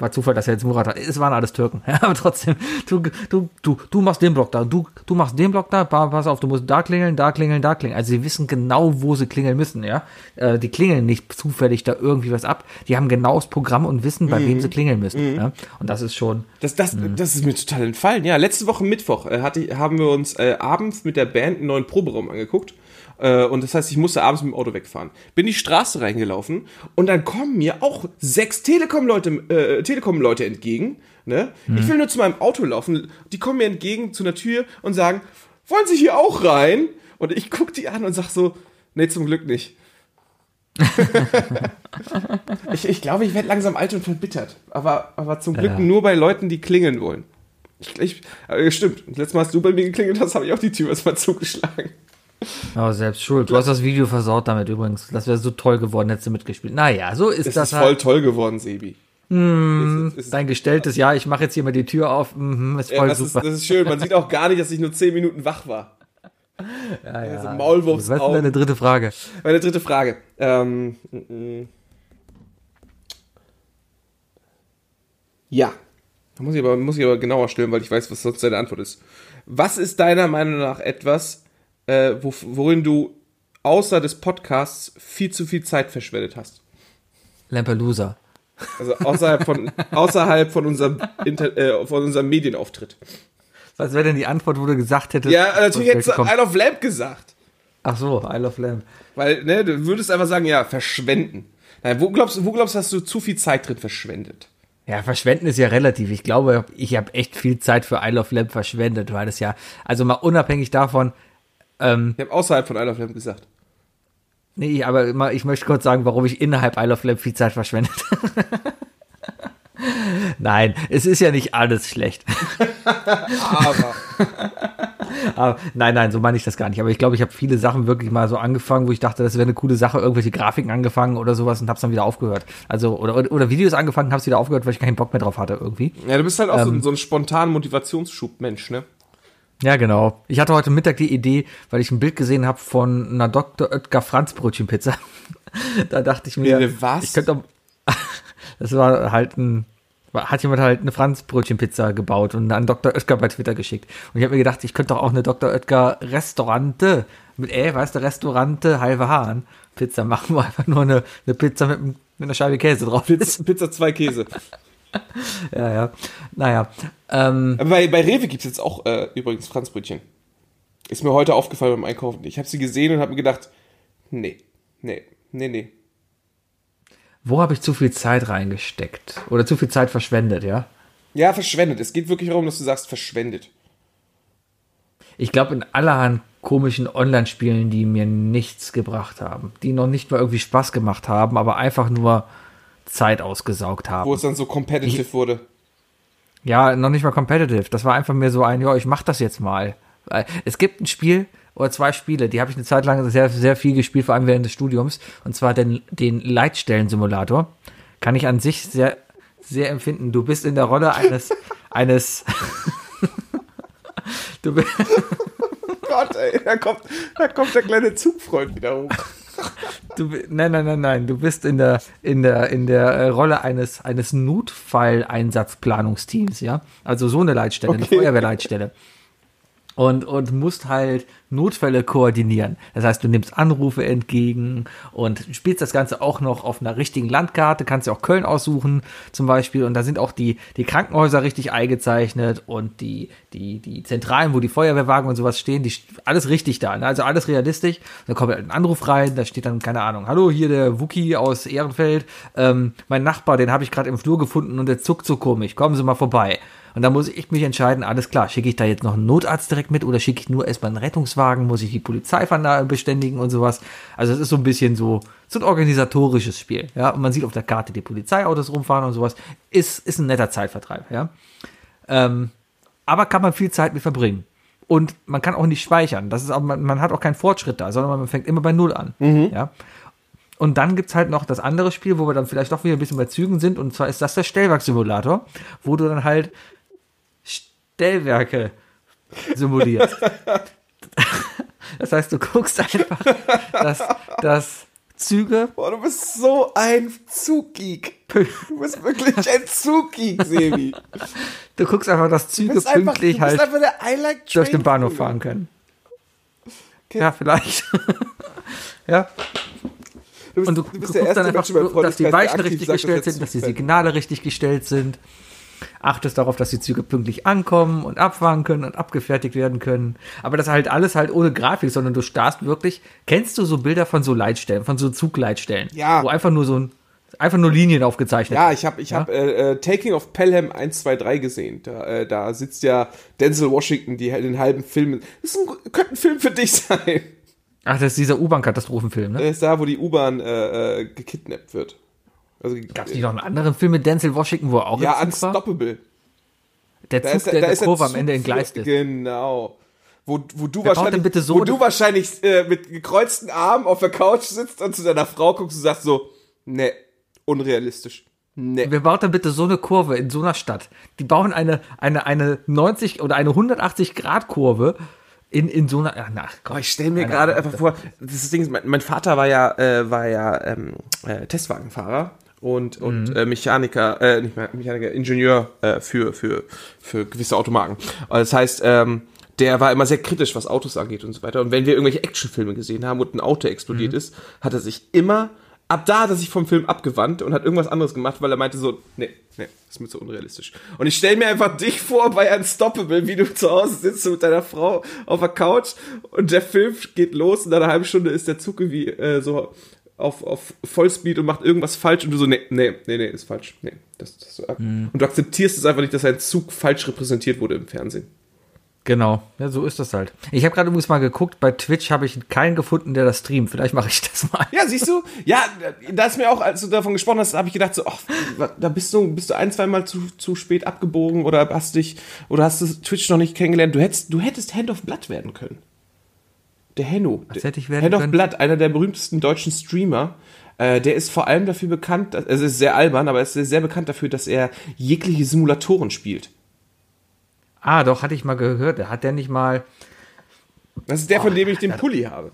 B: war Zufall, dass er jetzt Murat hat. Es waren alles Türken. Ja, aber trotzdem, du, du, du, du machst den Block da, du, du machst den Block da, pa- pass auf, du musst da klingeln, da klingeln, da klingeln. Also sie wissen genau, wo sie klingeln müssen, ja. Äh, die klingeln nicht zufällig da irgendwie was ab. Die haben genau das Programm und wissen, bei wem sie klingeln müssen. Ja? Und das ist schon,
C: Das, das,
B: Mhm.
C: das ist mir total entfallen. Ja, letzte Woche Mittwoch äh, hatte, haben wir uns äh, abends mit der Band einen neuen Proberaum angeguckt. Äh, und das heißt, ich musste abends mit dem Auto wegfahren. Bin die Straße reingelaufen und dann kommen mir auch sechs Telekom-Leute äh, Telekom -Leute entgegen. Ne?
B: Mhm.
C: Ich will nur zu meinem Auto laufen. Die kommen mir entgegen zu einer Tür und sagen, wollen Sie hier auch rein? Und ich guck die an und sag so, nee, zum Glück nicht. ich, ich glaube, ich werde langsam alt und verbittert. Aber, aber zum Glück
B: Ja.
C: nur bei Leuten, die klingeln wollen. Ich, ich, äh, stimmt. Letztes Mal, als du bei mir geklingelt hast, habe ich auch die Tür erstmal zugeschlagen.
B: Aber selbst schuld. Du hast das Video versaut damit übrigens. Das wäre so toll geworden, hättest du mitgespielt. Naja, so ist
C: Es
B: das
C: ist voll
B: halt.
C: toll geworden, Sebi.
B: Mm,
C: Es ist- es ist-
B: Dein gestelltes Ja, ich mache jetzt hier mal die Tür auf. Mhm, ist
C: Ja,
B: voll
C: das, ist,
B: super.
C: das ist schön. Man sieht auch gar nicht, dass ich nur 10 Minuten wach war.
B: ja, ja.
C: Also
B: Was
C: Maulwurfsaugen.
B: ist deine dritte Frage?
C: Meine dritte Frage. Ähm, mm, mm. ja. Da muss ich, aber, muss ich aber genauer stellen, weil ich weiß, was sonst deine Antwort ist. Was ist deiner Meinung nach etwas, äh, wo, worin du außer des Podcasts viel zu viel Zeit verschwendet hast?
B: Lampelusa.
C: Also außerhalb von, außerhalb von unserem, Inter, äh, von unserem Medienauftritt.
B: Was wäre denn die Antwort, wo du gesagt hättest?
C: Ja, natürlich hättest du? Isle of Lamp gesagt.
B: Ach so, I love Lamp.
C: Weil, ne, du würdest einfach sagen, ja, verschwenden. Nein, wo glaubst du, wo glaubst du, hast du zu viel Zeit drin verschwendet?
B: Ja, verschwenden ist ja relativ. Ich glaube, ich habe echt viel Zeit für Isle of Lamp verschwendet, weil das ja, also mal unabhängig davon, ähm,
C: Ich habe außerhalb von Isle of Lamp gesagt.
B: nee, aber ich möchte kurz sagen, warum ich innerhalb Isle of Lamp viel Zeit verschwendet. Nein, es ist ja nicht alles schlecht.
C: Aber.
B: Aber, nein, nein, so meine ich das gar nicht. Aber ich glaube, ich habe viele Sachen wirklich mal so angefangen, wo ich dachte, das wäre eine coole Sache, irgendwelche Grafiken angefangen oder sowas und hab's dann wieder aufgehört. Also, oder, oder, Videos angefangen, hab's wieder aufgehört, weil ich keinen Bock mehr drauf hatte irgendwie.
C: Ja, du bist halt auch so,
B: Ähm.
C: ein- so ein spontanen Motivationsschub-Mensch, ne?
B: Ja, genau. Ich hatte heute Mittag die Idee, weil ich ein Bild gesehen habe von einer Dr. Oetker Franz Brötchenpizza. da dachte ich mir,
C: Eine was?
B: ich könnte doch- das war halt ein hat jemand halt eine Franz Brötchenpizza gebaut und an Dr. Oetker bei Twitter geschickt. Und ich habe mir gedacht, ich könnte doch auch eine Dr. Oetker Restaurante mit äh, weißt du, Restaurante halbe Hahn Pizza machen, wo einfach nur eine, eine Pizza mit, mit einer Scheibe Käse drauf ist.
C: Pizza zwei Käse.
B: Ja, ja. Naja. Ähm,
C: Aber bei, bei Rewe gibt's jetzt auch äh, übrigens Franzbrötchen. Ist mir heute aufgefallen beim Einkaufen. Ich habe sie gesehen und habe mir gedacht, nee, nee, nee, nee.
B: wo habe ich zu viel Zeit reingesteckt? Oder zu viel Zeit verschwendet, ja?
C: Ja, verschwendet. Es geht wirklich darum, dass du sagst, verschwendet.
B: Ich glaube, in allerhand komischen Online-Spielen, die mir nichts gebracht haben, die noch nicht mal irgendwie Spaß gemacht haben, aber einfach nur Zeit ausgesaugt haben.
C: Wo es dann so competitive wurde.
B: Ja, noch nicht mal competitive. Das war einfach mir so ein, ja, ich mach das jetzt mal. Es gibt ein Spiel oder zwei Spiele, die habe ich eine Zeit lang sehr, sehr viel gespielt, vor allem während des Studiums, und zwar den, den Leitstellen-Simulator. Kann ich an sich sehr, sehr empfinden. Du bist in der Rolle eines, eines, du bist,
C: Gott, ey, da kommt, da kommt der kleine Zugfreund wieder hoch.
B: Du, nein, nein, nein, nein. Du bist in der, in der, in der äh, Rolle eines, eines Notfalleinsatzplanungsteams, ja. Also so eine Leitstelle, eine
C: Okay.
B: Feuerwehrleitstelle. Und, und musst halt Notfälle koordinieren. Das heißt, du nimmst Anrufe entgegen und spielst das Ganze auch noch auf einer richtigen Landkarte, kannst ja auch Köln aussuchen zum Beispiel. Und da sind auch die, die Krankenhäuser richtig eingezeichnet und die, die, die Zentralen, wo die Feuerwehrwagen und sowas stehen, die alles richtig da. Ne? Also alles realistisch. Da kommt halt ein Anruf rein, da steht dann, keine Ahnung, hallo, hier der Wookie aus Ehrenfeld. Ähm, mein Nachbar, den habe ich gerade im Flur gefunden und der zuckt so komisch. Kommen Sie mal vorbei. Und da muss ich mich entscheiden, alles klar, schicke ich da jetzt noch einen Notarzt direkt mit oder schicke ich nur erstmal einen Rettungswagen, muss ich die Polizei beständigen und sowas. Also es ist so ein bisschen so, so ein organisatorisches Spiel, ja. Und man sieht auf der Karte die Polizeiautos rumfahren und sowas. Ist, ist ein netter Zeitvertreib, ja. Ähm, aber kann man viel Zeit mit verbringen. Und man kann auch nicht speichern. Das ist auch, man, man hat auch keinen Fortschritt da, sondern man fängt immer bei Null an. Ja. Und dann gibt's halt noch das andere Spiel, wo wir dann vielleicht doch wieder ein bisschen bei Zügen sind. Und zwar ist das der Stellwerksimulator, wo du dann halt Stellwerke simulierst. Das heißt, du guckst einfach, dass, dass Züge
C: Boah, du bist so ein Zuggeek. Du bist wirklich ein Zuggeek, Sebi.
B: Du guckst einfach, dass
C: Du
B: Züge
C: einfach, du
B: pünktlich halt
C: einfach der I like
B: durch den Bahnhof fahren können. Ja, vielleicht. ja.
C: Du bist,
B: Und du,
C: du
B: du
C: bist der
B: guckst dann einfach, dass die Weichen richtig gestellt sind, dass die. Signale richtig gestellt sind. Achtest darauf, dass die Züge pünktlich ankommen und abfahren können und abgefertigt werden können. Aber das halt alles halt ohne Grafik, sondern du starrst wirklich. Kennst du so Bilder von so Leitstellen, von so Zugleitstellen?
C: Ja.
B: Wo einfach nur so ein, einfach nur Linien aufgezeichnet
C: Ja,
B: sind?
C: ich habe ich
B: Ja?
C: hab, äh, äh, Taking of Pelham 1, 2, 3 gesehen. Da, äh, da sitzt ja Denzel Washington, die den halben Film. Das ist ein, könnte ein Film für dich sein.
B: Ach, das ist dieser U-Bahn-Katastrophenfilm, ne?
C: Der ist da, wo die U-Bahn äh, äh, gekidnappt wird. Also,
B: Gab es nicht noch einen anderen Film mit Denzel Washington, wo er auch
C: ja,
B: im Zug war?
C: Unstoppable.
B: Der
C: Da
B: Zug,
C: ist,
B: der
C: der-
B: in
C: da
B: der
C: ist der
B: Kurve am Ende entgleist ist.
C: Genau. Wo, wo du
B: baut
C: wahrscheinlich,
B: so
C: wo du wahrscheinlich äh, mit gekreuzten Armen auf der Couch sitzt und zu deiner Frau guckst und sagst so, ne, unrealistisch. Ne.
B: Wer baut denn bitte so eine Kurve in so einer Stadt? Die bauen eine, eine, eine 90 oder eine 180 Grad Kurve in, in so einer, ach, na,
C: Oh, ich stelle mir gerade einfach vor, das Ding ist, mein, mein Vater war ja, äh, war ja ähm, äh, Testwagenfahrer und, und
B: Mhm.
C: äh, Mechaniker, äh, nicht mehr Mechaniker, Ingenieur äh, für, für, für gewisse Automarken. Und das heißt, ähm, der war immer sehr kritisch, was Autos angeht und so weiter. Und wenn wir irgendwelche Actionfilme gesehen haben und ein Auto explodiert
B: Mhm.
C: ist, hat er sich immer, ab da hat er sich vom Film abgewandt und hat irgendwas anderes gemacht, weil er meinte so, nee, nee, ist mir zu unrealistisch. Und ich stelle mir einfach dich vor bei Unstoppable, wie du zu Hause sitzt mit deiner Frau auf der Couch und der Film geht los und nach einer halben Stunde ist der Zug irgendwie äh, so auf, auf Vollspeed und macht irgendwas falsch und du so, nee, nee, nee, nee, ist falsch. Nee, das, das, Und du akzeptierst es einfach nicht, dass ein Zug falsch repräsentiert wurde im Fernsehen.
B: Genau, ja, so ist das halt. Ich habe gerade übrigens mal geguckt, bei Twitch habe ich keinen gefunden, der das streamt. Vielleicht mache ich das mal.
C: Ja, siehst du? Ja, da ist mir auch, als du davon gesprochen hast, habe ich gedacht, so, ach, da bist du, bist du ein, zweimal zu, zu spät abgebogen oder hast dich, oder hast du Twitch noch nicht kennengelernt. Du hättest, du hättest Hand of Blood werden können. Der Henno.
B: Was hätte ich werden können?
C: Blood, einer der berühmtesten deutschen Streamer. Äh, der ist vor allem dafür bekannt, dass, also ist sehr albern, aber er ist sehr, bekannt dafür, dass er jegliche Simulatoren spielt.
B: Ah, doch, hatte ich mal gehört. Hat der nicht mal.
C: Das ist der, von dem ich den Pulli habe.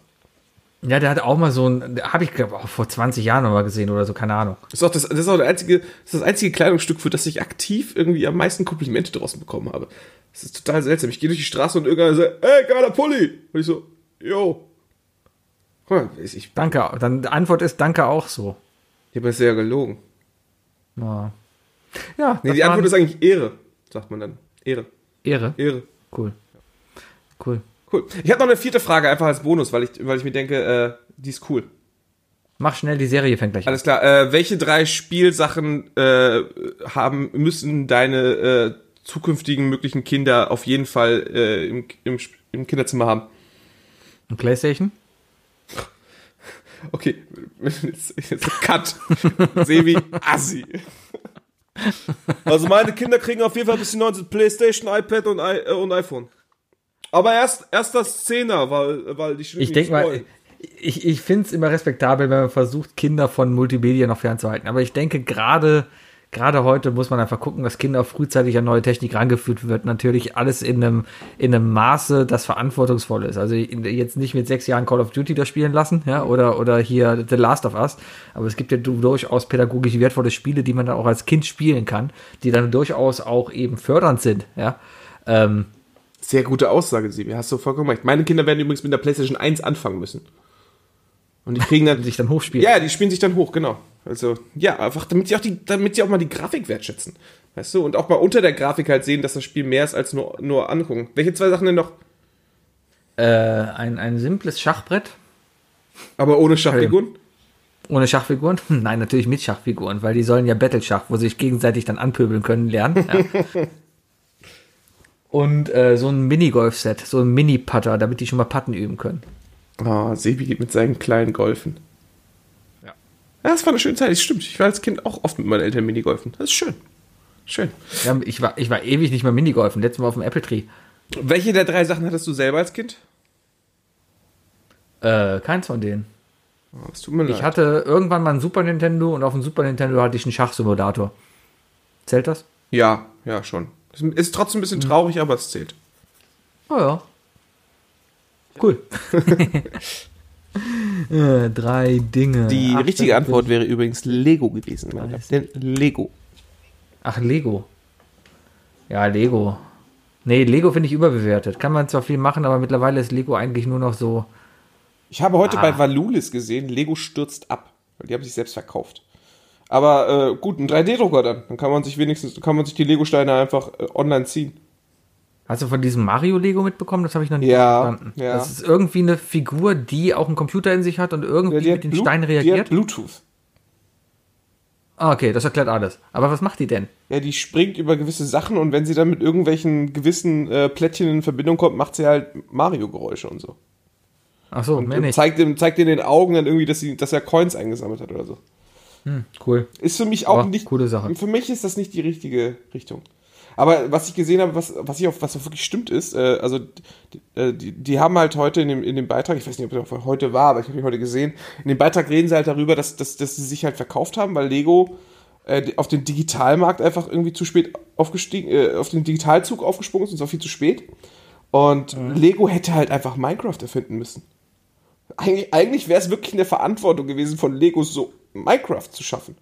B: Ja, der hat auch mal so ein. Habe ich glaub, auch vor 20 Jahren noch mal gesehen oder so, keine Ahnung.
C: Das ist auch das, das, ist auch der einzige, das, das einzige Kleidungsstück, für das ich aktiv irgendwie am meisten Komplimente draußen bekommen habe. Das ist total seltsam. Ich gehe durch die Straße und irgendeiner sagt, ey, geiler Pulli. Und ich so, mal, ich, ich
B: Danke. Dann die Antwort ist Danke auch so.
C: habe das ja gelogen.
B: Ja. Ja,
C: Nee, die Antwort ist eigentlich Ehre, sagt man dann. Ehre,
B: Ehre.
C: Ehre.
B: Cool. Cool.
C: Cool. Ich habe noch eine vierte Frage, einfach als Bonus, weil ich, weil ich mir denke, äh, die ist cool.
B: Mach schnell, die Serie fängt gleich an.
C: Alles klar. Äh, welche drei Spielsachen äh, haben müssen deine äh, zukünftigen möglichen Kinder auf jeden Fall äh, im, im, im Kinderzimmer haben?
B: Ein Playstation?
C: Okay, jetzt, jetzt Cut. Sebi Assi. Also meine Kinder kriegen auf jeden Fall bis die 19 Playstation, iPad und, I, äh, und iPhone. Aber erst, erst das 10er, weil, weil die
B: Ich denke mal, ich, ich finde es immer respektabel, wenn man versucht, Kinder von Multimedia noch fernzuhalten. Aber ich denke, gerade gerade heute muss man einfach gucken, dass Kinder frühzeitig an neue Technik rangeführt wird. Natürlich alles in einem, in einem Maße, das verantwortungsvoll ist. Also jetzt nicht mit sechs Jahren Call of Duty da spielen lassen, ja, oder, oder hier The Last of Us. Aber es gibt ja du- durchaus pädagogisch wertvolle Spiele, die man dann auch als Kind spielen kann, die dann durchaus auch eben fördernd sind, ja. Ähm,
C: Sehr gute Aussage, Sebi. Hast du vollkommen recht. Meine Kinder werden übrigens mit der PlayStation 1 anfangen müssen. Und die kriegen dann
B: sich dann hochspielen.
C: Ja, die spielen sich dann hoch, genau. Also, ja, einfach, damit sie auch die, damit sie auch mal die Grafik wertschätzen. Weißt du? Und auch mal unter der Grafik halt sehen, dass das Spiel mehr ist als nur, nur angucken. Welche zwei Sachen denn noch?
B: Äh, ein, ein simples Schachbrett.
C: Aber ohne Schachfiguren?
B: Ohne Schachfiguren? Nein, natürlich mit Schachfiguren, weil die sollen ja Battle-Schach, wo sie sich gegenseitig dann anpöbeln können, lernen. Ja. Und äh, so ein Minigolf-Set, so ein Mini-Putter, damit die schon mal Patten üben können.
C: Ah, Sebi geht mit seinen kleinen Golfen. Ja. Das war eine schöne Zeit. Das stimmt. Ich war als Kind auch oft mit meinen Eltern Minigolfen. Das ist schön. Schön.
B: Ja, ich, war, ich war ewig nicht mehr Minigolfen, letztes Mal auf dem Apple Tree.
C: Welche der drei Sachen hattest du selber als Kind?
B: Äh, keins von denen.
C: Oh, es tut mir leid.
B: Ich hatte irgendwann mal ein Super Nintendo und auf dem Super Nintendo hatte ich einen Schachsimulator. Zählt das?
C: ja, ja, schon. Ist trotzdem ein bisschen traurig, aber es zählt.
B: Oh ja. Cool. Äh, drei Dinge.
C: Die
B: Ach,
C: richtige Antwort wäre übrigens Lego gewesen. Denn Lego.
B: Ach, Lego. Ja, Lego. Nee, Lego finde ich überbewertet. Kann man zwar viel machen, aber mittlerweile ist Lego eigentlich nur noch so.
C: Ich habe heute
B: Ah.
C: bei Valulis gesehen, Lego stürzt ab. Weil die haben sich selbst verkauft. Aber äh, gut, ein 3D-Drucker dann. Dann kann man sich wenigstens, kann man sich die Lego-Steine einfach äh, online ziehen.
B: Hast du von diesem Mario-Lego mitbekommen? Das habe ich noch nicht
C: Ja,
B: verstanden.
C: ja.
B: Das ist irgendwie eine Figur, die auch einen Computer in sich hat und irgendwie mit den
C: Blu-
B: Steinen
C: Die hat
B: reagiert.
C: Bluetooth.
B: Ah, okay, das erklärt alles. Aber was macht die denn?
C: Ja, die springt über gewisse Sachen und wenn sie dann mit irgendwelchen gewissen äh, Plättchen in Verbindung kommt, macht sie halt Mario-Geräusche und so.
B: Ach so, mehr
C: Und
B: nicht.
C: zeigt, zeigt in den Augen dann irgendwie, dass, sie, dass er Coins eingesammelt hat oder so.
B: Cool.
C: Ist für mich auch
B: Aber
C: nicht.
B: coole Sache.
C: Für mich ist das nicht die richtige Richtung. Aber was ich gesehen habe, was, was, ich auch, was wirklich stimmt ist, äh, also die, äh, die, die haben halt heute in dem, in dem Beitrag, ich weiß nicht, ob das heute war, aber ich habe ihn heute gesehen, in dem Beitrag reden sie halt darüber, dass, dass, dass sie sich halt verkauft haben, weil Lego äh, auf den Digitalmarkt einfach irgendwie zu spät aufgestiegen, äh, auf den Digitalzug aufgesprungen ist und zwar viel zu spät. Und Lego hätte halt einfach Minecraft erfinden müssen. Eigentlich, eigentlich wäre es wirklich in der Verantwortung gewesen von Lego, so Minecraft zu schaffen.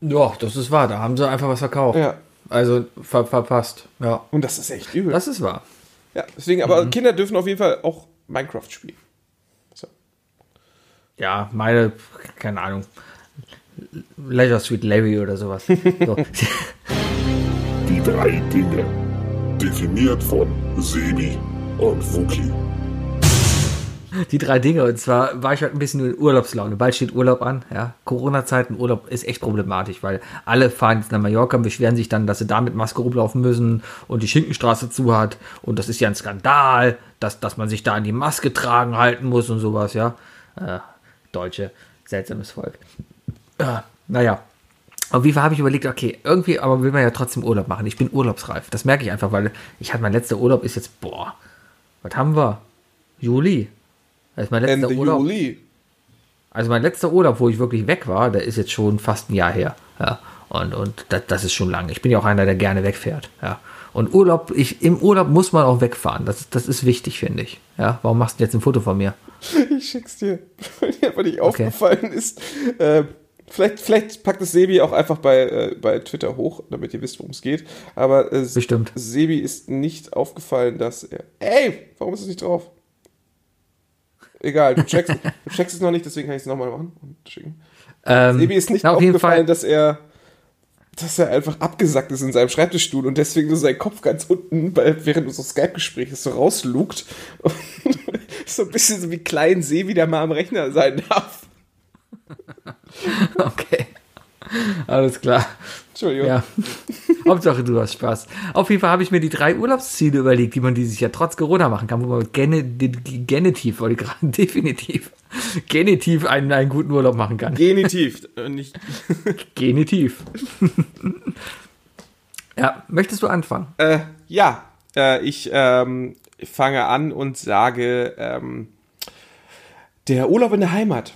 B: Ja, das ist wahr. Da haben sie einfach was verkauft.
C: Ja.
B: Also ver verpasst. Ja.
C: Und das ist echt übel.
B: Das ist wahr.
C: ja, deswegen, aber Kinder dürfen auf jeden Fall auch Minecraft spielen. So.
B: Ja, meine, keine Ahnung. Leisure Suite Larry oder sowas. So.
A: Die drei Dinge. Definiert von Sebi und Wookie.
B: Die drei Dinge. Und zwar war ich heute ein bisschen in Urlaubslaune. Bald steht Urlaub an. Ja, Corona-Zeiten, Urlaub ist echt problematisch, weil alle fahren jetzt nach Mallorca und beschweren sich dann, dass sie da mit Maske rumlaufen müssen und die Schinkenstraße zu hat. Und das ist ja ein Skandal, dass, dass man sich da an die Maske tragen halten muss und sowas, ja. Äh, Deutsche, seltsames Volk. Ja, naja. Auf jeden Fall habe ich überlegt, okay, irgendwie, aber will man ja trotzdem Urlaub machen. Ich bin urlaubsreif. Das merke ich einfach, weil ich hatte mein letzter Urlaub ist jetzt, boah, was haben wir? Juli. Ist mein letzter
C: Ende
B: Urlaub.
C: Juli.
B: Also mein letzter Urlaub, wo ich wirklich weg war, der ist jetzt schon fast ein Jahr her. Ja. Und, und das, das ist schon lang. Ich bin ja auch einer, der gerne wegfährt. Ja. Und Urlaub, ich, im Urlaub muss man auch wegfahren. Das, das ist wichtig, finde ich. Ja. Warum machst du jetzt ein Foto von mir?
C: Ich schick's dir, weil dir einfach nicht aufgefallen ist. Äh, vielleicht, vielleicht packt es Sebi auch einfach bei, äh, bei Twitter hoch, damit ihr wisst, worum es geht. Aber äh,
B: Bestimmt.
C: Sebi ist nicht aufgefallen, dass er. Ey, warum ist es nicht drauf? Egal, du checkst, du checkst es noch nicht, deswegen kann ich es nochmal machen und schicken.
B: Ähm,
C: Sebi ist nicht
B: na, auf jeden
C: aufgefallen,
B: Fall.
C: dass er, dass er einfach abgesackt ist in seinem Schreibtischstuhl und deswegen so sein Kopf ganz unten, bei, während unseres Skype-Gesprächs so rauslugt. Und so ein bisschen so wie klein Sebi, der mal am Rechner sein darf.
B: Okay. Alles klar.
C: Entschuldigung.
B: Ja. Hauptsache, du hast Spaß. Auf jeden Fall habe ich mir die drei Urlaubsziele überlegt, die man dieses Jahr trotz Corona machen kann, wo man Gene, Genitiv, wollte ich gerade definitiv, Genitiv einen, einen guten Urlaub machen kann.
C: Genitiv. äh, Nicht,
B: Genitiv. ja, möchtest du anfangen?
C: äh, ja, äh, ich ähm, fange an und sage, ähm, der Urlaub in der Heimat.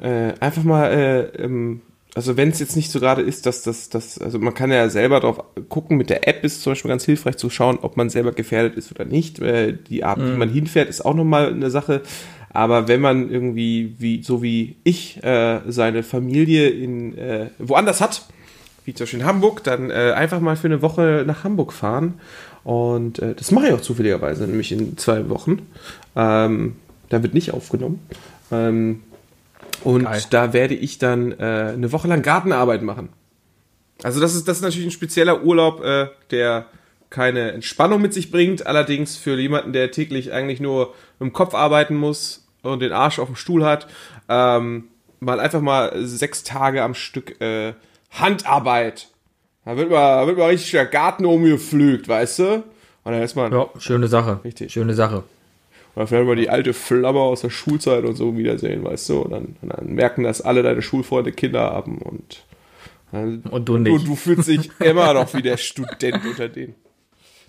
C: Äh, einfach mal, äh, ähm, also wenn es jetzt nicht so gerade ist, dass das, das, also man kann ja selber drauf gucken, mit der App ist zum Beispiel ganz hilfreich zu schauen, ob man selber gefährdet ist oder nicht. Äh, die Art, wie man hinfährt, ist auch nochmal eine Sache. Aber wenn man irgendwie, wie, so wie ich, äh, seine Familie in äh, woanders hat, wie zum Beispiel in Hamburg, dann äh, einfach mal für eine Woche nach Hamburg fahren. Und äh, das mache ich auch zufälligerweise, nämlich in zwei Wochen. Ähm, da wird nicht aufgenommen. Ähm, und
B: Geil.
C: da werde ich dann äh, eine Woche lang Gartenarbeit machen. Also das ist, das ist natürlich ein spezieller Urlaub, äh, der keine Entspannung mit sich bringt. Allerdings für jemanden, der täglich eigentlich nur im Kopf arbeiten muss und den Arsch auf dem Stuhl hat, ähm, mal einfach mal sechs Tage am Stück äh, Handarbeit. Da wird mal, wird mal richtig der Garten umgepflügt, weißt du? Und dann ist man,
B: Ja, schöne Sache.
C: Richtig.
B: Schöne Sache.
C: Oder vielleicht mal die alte Flamme aus der Schulzeit und so wiedersehen, weißt du? Und dann, und dann merken, dass alle deine Schulfreunde Kinder haben und, dann-
B: Und du nicht.
C: Und du fühlst dich immer noch wie der Student unter denen.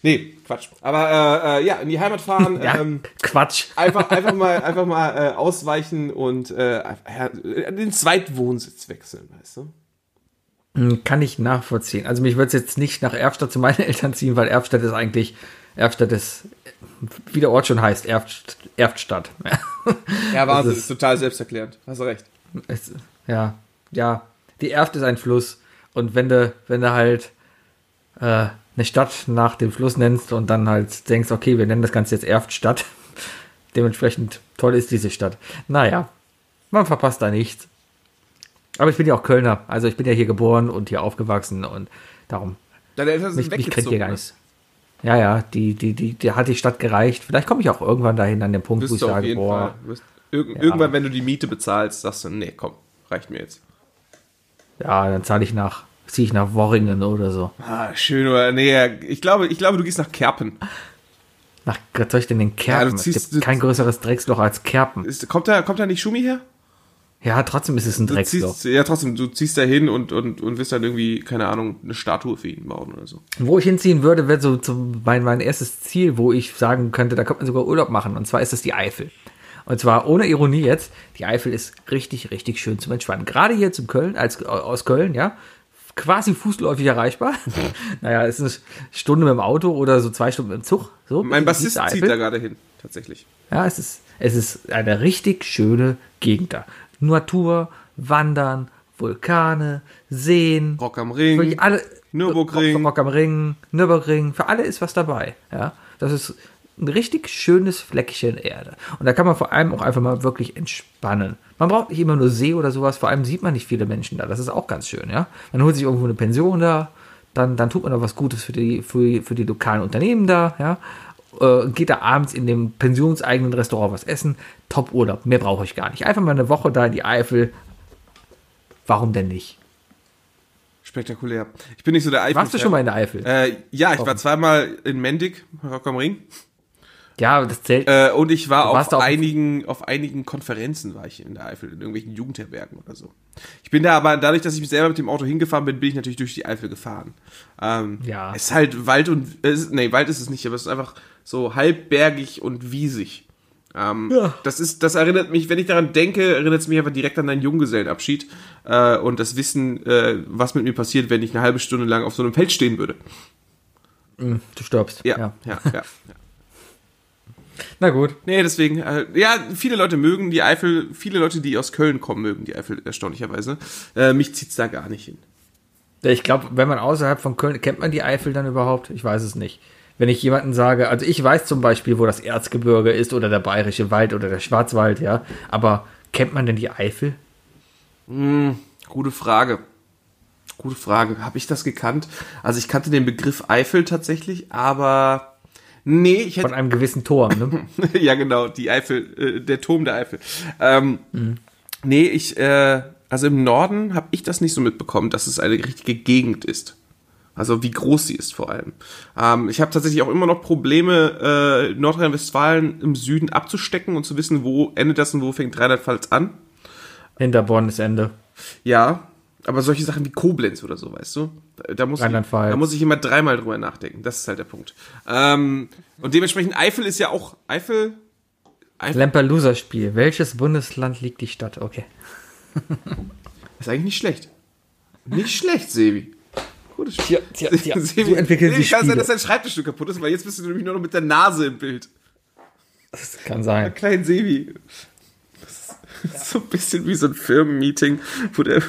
C: Nee, Quatsch. Aber äh, äh, ja, in die Heimat fahren,
B: Ja,
C: ähm,
B: Quatsch.
C: einfach, einfach mal, einfach mal äh, ausweichen und äh, den Zweitwohnsitz wechseln, weißt du?
B: Hm, Kann ich nachvollziehen. Also mich würde es jetzt nicht nach Erfstadt zu meinen Eltern ziehen, weil Erfstadt ist eigentlich, Erfstadt ist wie der Ort schon heißt, Erft, Erftstadt.
C: Ja, Wahnsinn,
B: Das
C: ist,
B: ist-
C: total selbsterklärend. Hast du recht.
B: Es, ja, ja. Die Erft ist ein Fluss. Und wenn du, wenn du halt äh, eine Stadt nach dem Fluss nennst und dann halt denkst, okay, wir nennen das Ganze jetzt Erftstadt, dementsprechend toll ist diese Stadt. Naja, man verpasst da nichts. Aber ich bin ja auch Kölner, also ich bin ja hier geboren und hier aufgewachsen und darum,
C: Deine Eltern sind
B: mich, mich
C: weggezogen.
B: hier gar nichts. Ja, ja, die, die, die, die hat die Stadt gereicht. Vielleicht komme ich auch irgendwann dahin an den Punkt, wo
C: Wirst
B: ich
C: du auf
B: sage, boah,
C: irg Irgendwann, wenn du die Miete bezahlst, sagst du, nee, komm, reicht mir jetzt.
B: ja, dann zahle ich nach, ziehe ich nach Worringen oder so.
C: Ah, schön, oder? Nee, ich glaube, ich glaube, du gehst nach Kerpen.
B: Nach, was soll ich denn den Kerpen?
C: Ja, du ziehst-
B: es gibt kein größeres Drecksloch als Kerpen.
C: Ist, kommt, da, kommt da nicht Schumi her?
B: Ja, trotzdem ist es ein Drecksloch.
C: ja, trotzdem, du ziehst da hin und, und, und wirst dann irgendwie, keine Ahnung, eine Statue für ihn bauen oder so.
B: Wo ich hinziehen würde, wäre so, so mein, mein erstes Ziel, wo ich sagen könnte, da könnte man sogar Urlaub machen. Und zwar ist das die Eifel. Und zwar ohne Ironie jetzt, die Eifel ist richtig, richtig schön zum Entspannen. Gerade hier zum Köln, als, aus Köln, ja, quasi fußläufig erreichbar. naja, es ist eine Stunde mit dem Auto oder so zwei Stunden mit dem Zug. So,
C: Mein Bassist zieht da gerade hin, tatsächlich.
B: Ja, es ist, es ist eine richtig schöne Gegend da. Natur, Wandern, Vulkane, Seen.
C: Rock am Ring.
B: Alle.
C: Nürburgring.
B: Rock, Rock am Ring, Nürburgring. Für alle ist was dabei. Ja, das ist ein richtig schönes Fleckchen Erde. Und da kann man vor allem auch einfach mal wirklich entspannen. Man braucht nicht immer nur See oder sowas. Vor allem sieht man nicht viele Menschen da. Das ist auch ganz schön. Ja, man holt sich irgendwo eine Pension da. Dann, dann tut man auch was Gutes für die, für, für die lokalen Unternehmen da. Ja, äh, geht da abends in dem pensionseigenen Restaurant was essen. Top Urlaub. Mehr brauche ich gar nicht. Einfach mal eine Woche da in die Eifel. Warum denn nicht?
C: Spektakulär. Ich bin nicht so der Eifel.
B: Warst du schon mal in der Eifel?
C: Äh, ja, ich war zweimal in Mendig, Rock am Ring.
B: ja, das zählt.
C: Äh, und ich war auf
B: auf-
C: einigen, auf einigen Konferenzen war ich in der Eifel, in irgendwelchen Jugendherbergen oder so. Ich bin da aber, dadurch, dass ich mich selber mit dem Auto hingefahren bin, bin ich natürlich durch die Eifel gefahren. Ähm,
B: Ja.
C: Es ist halt Wald und, ist, nee, Wald ist es nicht, aber es ist einfach so halbbergig und wiesig. Ähm, Das ist, das erinnert mich, wenn ich daran denke, erinnert es mich einfach direkt an deinen Junggesellenabschied äh, und das Wissen, äh, was mit mir passiert, wenn ich eine halbe Stunde lang auf so einem Feld stehen würde.
B: Du stirbst.
C: Ja, ja, ja. ja.
B: Na gut.
C: Nee, deswegen, äh, ja, viele Leute mögen die Eifel, viele Leute, die aus Köln kommen, mögen die Eifel erstaunlicherweise. Äh, mich zieht's da gar nicht hin.
B: Ich glaube, wenn man außerhalb von Köln, kennt man die Eifel dann überhaupt? Ich weiß es nicht. Wenn ich jemanden sage, also ich weiß zum Beispiel, wo das Erzgebirge ist oder der Bayerische Wald oder der Schwarzwald, ja, aber kennt man denn die Eifel?
C: Gute Frage. Gute Frage. Habe ich das gekannt? Also ich kannte den Begriff Eifel tatsächlich, aber nee, ich
B: Von
C: hätte
B: einem gewissen Turm, ne?
C: ja genau die Eifel, äh, der Turm der Eifel. Ähm, Nee, ich äh, also im Norden habe ich das nicht so mitbekommen, dass es eine richtige Gegend ist. Also wie groß sie ist vor allem. Ähm, ich habe tatsächlich auch immer noch Probleme, äh, Nordrhein-Westfalen im Süden abzustecken und zu wissen, wo endet das und wo fängt Rheinland-Pfalz an.
B: Hinter Bonn ist Ende.
C: Ja, aber solche Sachen wie Koblenz oder so, weißt du? Da- muss, ich, da muss ich immer dreimal drüber nachdenken. Das ist halt der Punkt. Ähm, und dementsprechend Eifel ist ja auch Eifel.
B: Lampelusa-Spiel. Welches Bundesland liegt die Stadt? Okay.
C: Ist eigentlich nicht schlecht. Nicht schlecht, Sebi. Gutes Spiel.
B: Tja, tja, tja.
C: Sebi,
B: So entwickeln
C: Sebi,
B: sich
C: kann sein, dass dein Schreibtischstück kaputt ist, weil jetzt bist du nämlich nur noch mit der Nase im Bild.
B: Das kann sein.
C: Kleinen Sebi. Ist so ein bisschen wie so ein Firmenmeeting, wo, der,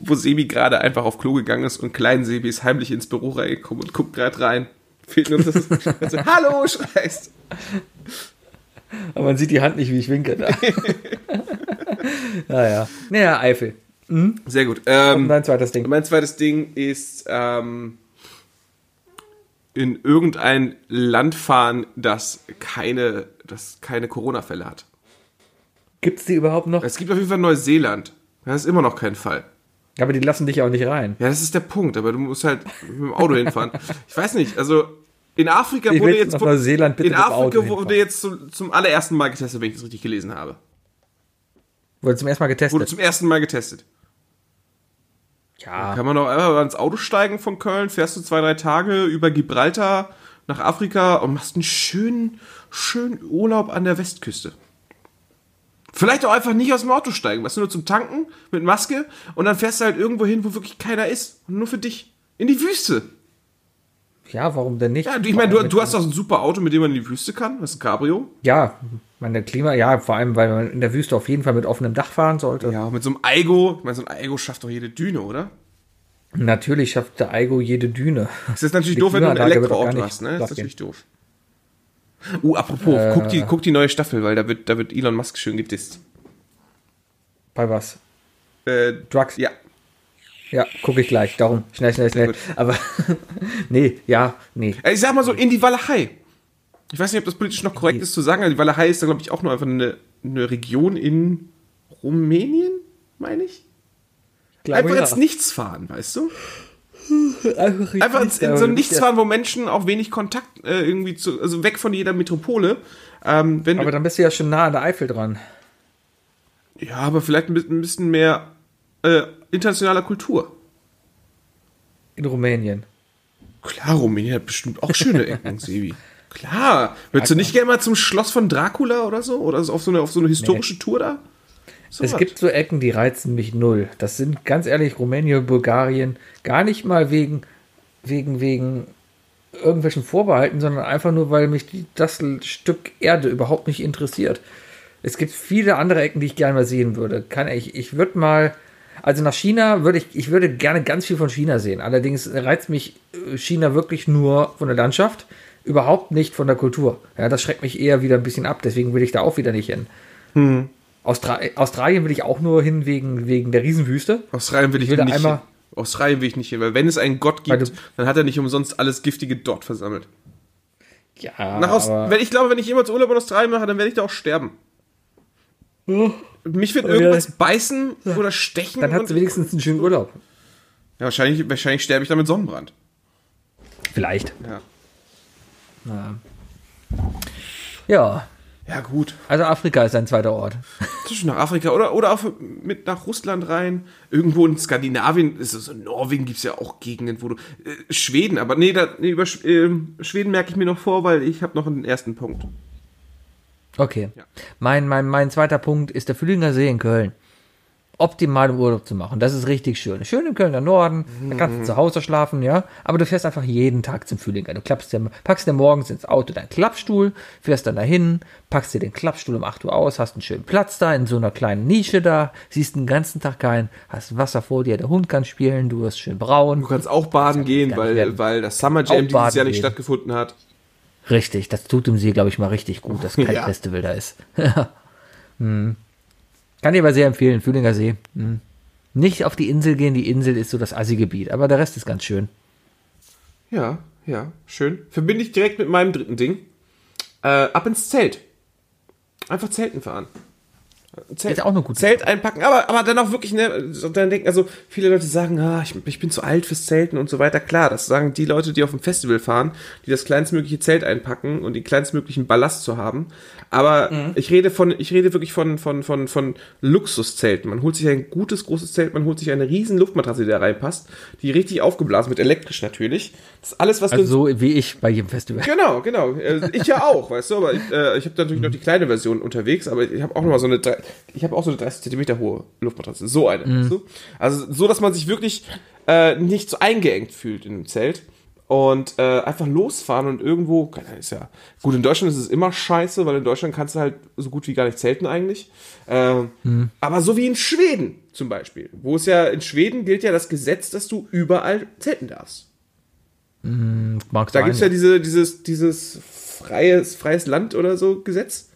C: wo Sebi gerade einfach auf Klo gegangen ist und kleinen Sebi ist heimlich ins Büro reingekommen und guckt gerade rein. Fehlt nur, dass du, Hallo schreist.
B: Aber man sieht die Hand nicht, wie ich winke. naja. Naja, Eifel.
C: Sehr gut. Ähm,
B: dein zweites Ding.
C: mein zweites Ding ist ähm, in irgendein Land fahren, das keine, das keine Corona-Fälle hat.
B: Gibt's die überhaupt noch?
C: Es gibt auf jeden Fall Neuseeland. Das ist immer noch kein Fall.
B: Aber die lassen dich ja auch nicht rein.
C: Ja, das ist der Punkt, aber du musst halt mit dem Auto hinfahren. Ich weiß nicht, also in Afrika
B: Ich
C: wurde jetzt
B: nach Neuseeland
C: in Afrika
B: hinfahren.
C: wurde jetzt zum, zum allerersten Mal getestet, wenn ich das richtig gelesen habe.
B: Wurde zum ersten Mal
C: Wurde
B: getestet.
C: zum ersten Mal getestet.
B: Ja.
C: Kann man auch einfach mal ins Auto steigen von Köln, fährst du zwei, drei Tage über Gibraltar nach Afrika und machst einen schönen, schönen Urlaub an der Westküste. Vielleicht auch einfach nicht aus dem Auto steigen, weißt du, nur zum Tanken mit Maske und dann fährst du halt irgendwo hin, wo wirklich keiner ist. Und nur für dich. In die Wüste.
B: Ja, warum denn nicht?
C: Ja, ich meine, du, du hast doch ein super Auto, mit dem man in die Wüste kann. Das ist ein Cabrio.
B: Ja, meine Klima, ja, vor allem, weil man in der Wüste auf jeden Fall mit offenem Dach fahren sollte.
C: Ja, mit so einem Aigo. Ich meine, so ein Aigo schafft doch jede Düne, oder?
B: Natürlich schafft der Aigo jede Düne.
C: Es ist natürlich
B: Die
C: doof, wenn du ein Elektroauto hast, ne? Das ist natürlich doof. Uh, apropos,
B: Äh.
C: guck, die, guck die neue Staffel, weil da wird, da wird Elon Musk schön gedisst.
B: Bei was?
C: Äh,
B: Drugs?
C: ja.
B: Ja, gucke ich gleich. Darum. Schnell, schnell, schnell. Aber nee, ja, nee.
C: Ich sag mal so, in die Walachei. Ich weiß nicht, ob das politisch noch korrekt ist zu sagen, die Walachei ist da, glaube ich, auch nur einfach eine, eine Region in Rumänien, meine ich.
B: Glaube,
C: Einfach
B: ja.
C: ins Nichts fahren, weißt du?
B: Einfach,
C: Einfach ins, in so ein Nichts fahren, wo Menschen auch wenig Kontakt äh, irgendwie zu, also weg von jeder Metropole. Ähm,
B: Aber dann bist du ja schon nah an der Eifel dran.
C: ja, aber vielleicht ein bi- ein bisschen mehr äh, internationaler Kultur.
B: In Rumänien.
C: Klar, Rumänien hat bestimmt auch schöne Ecken, Sebi. Klar. Würdest du nicht gerne mal zum Schloss von Dracula oder so? Oder auf so eine, auf so eine historische Tour da? So
B: Es
C: was.
B: gibt so Ecken, die reizen mich null. Das sind ganz ehrlich Rumänien, Bulgarien, gar nicht mal wegen, wegen, wegen irgendwelchen Vorbehalten, sondern einfach nur, weil mich das Stück Erde überhaupt nicht interessiert. Es gibt viele andere Ecken, die ich gerne mal sehen würde. Kann ich, ich würde mal, also nach China würde ich, ich würde gerne ganz viel von China sehen. Allerdings reizt mich äh, China wirklich nur von der Landschaft, überhaupt nicht von der Kultur. Ja, das schreckt mich eher wieder ein bisschen ab, deswegen will ich da auch wieder nicht hin. Austra Australien will ich auch nur hin wegen, wegen der Riesenwüste.
C: Australien will ich,
B: Ich will da
C: nicht
B: einmal-
C: hin. Australien will ich nicht hin, weil wenn es einen Gott gibt, dann hat er nicht umsonst alles Giftige dort versammelt.
B: Ja,
C: Nach Aus
B: aber
C: wenn ich glaube, wenn ich jemals Urlaub in Australien mache, dann werde ich da auch sterben. Mich wird irgendwas beißen oder stechen.
B: dann hat sie wenigstens einen schönen Urlaub.
C: ja, wahrscheinlich, wahrscheinlich sterbe ich dann mit Sonnenbrand.
B: Vielleicht.
C: Ja.
B: Ja,
C: Ja, gut.
B: also Afrika ist ein zweiter Ort.
C: Zwischen nach Afrika oder, oder auch mit nach Russland rein. Irgendwo in Skandinavien, ist es in Norwegen gibt es ja auch Gegenden, wo du. Äh, Schweden, aber nee, da, nee über ähm, Schweden merke ich mir noch vor, weil ich habe noch einen ersten Punkt.
B: Okay.
C: Ja.
B: Mein, mein, mein zweiter Punkt ist der Fühlinger See in Köln. Optimal im Urlaub zu machen. Das ist richtig schön. Schön im Kölner Norden. Da kannst du zu Hause schlafen, ja. Aber du fährst einfach jeden Tag zum Fühlinger. Du klappst dir, packst dir morgens ins Auto deinen Klappstuhl, fährst dann dahin, packst dir den Klappstuhl um 8 Uhr aus, hast einen schönen Platz da in so einer kleinen Nische da, siehst den ganzen Tag keinen, hast Wasser vor dir, der Hund kann spielen, du wirst schön braun.
C: Du kannst auch baden gehen, weil, weil das Summer Jam dieses Jahr nicht
B: gehen.
C: stattgefunden hat.
B: Richtig, das tut dem See, glaube ich, mal richtig gut, das
C: Ja.
B: Kaltfestival da ist. hm. Kann ich aber sehr empfehlen, Fühlinger See. Hm. Nicht auf die Insel gehen, die Insel ist so das Assi-Gebiet, aber der Rest ist ganz schön.
C: Ja, ja, schön. Verbinde ich direkt mit meinem dritten Ding. Äh, ab ins Zelt. Einfach Zelten fahren. Zelt,
B: Ist auch eine gute
C: Zelt einpacken, aber, aber dann auch wirklich, ne, so dann denken, also viele Leute sagen, ah, ich, ich bin zu alt fürs Zelten und so weiter. Klar, das sagen die Leute, die auf dem Festival fahren, die das kleinstmögliche Zelt einpacken und den kleinstmöglichen Ballast zu haben. Aber
B: Mhm.
C: ich rede von, ich rede wirklich von, von, von, von Luxuszelten. Man holt sich ein gutes, großes Zelt, man holt sich eine riesen Luftmatratze, die da reinpasst, die richtig aufgeblasen wird, elektrisch natürlich. Das ist alles, was
B: Also
C: du
B: so wie ich bei jedem Festival.
C: Genau, genau. Äh, Ich ja auch, weißt du, aber ich, äh, ich habe natürlich noch die kleine Version unterwegs, aber ich habe auch noch mal so eine, ich habe auch so eine 30 Zentimeter hohe Luftmatratze, so eine, weißt du? Also so, dass man sich wirklich äh, nicht so eingeengt fühlt in dem Zelt und äh, einfach losfahren und irgendwo, keine Ahnung, ist ja gut. In Deutschland ist es immer scheiße, weil in Deutschland kannst du halt so gut wie gar nicht zelten eigentlich. Äh, Aber so wie in Schweden zum Beispiel, wo es ja in Schweden gilt ja das Gesetz, dass du überall zelten darfst.
B: Magst
C: Da
B: du
C: gibt es ja diese, dieses, dieses freies, freies Land oder so Gesetz,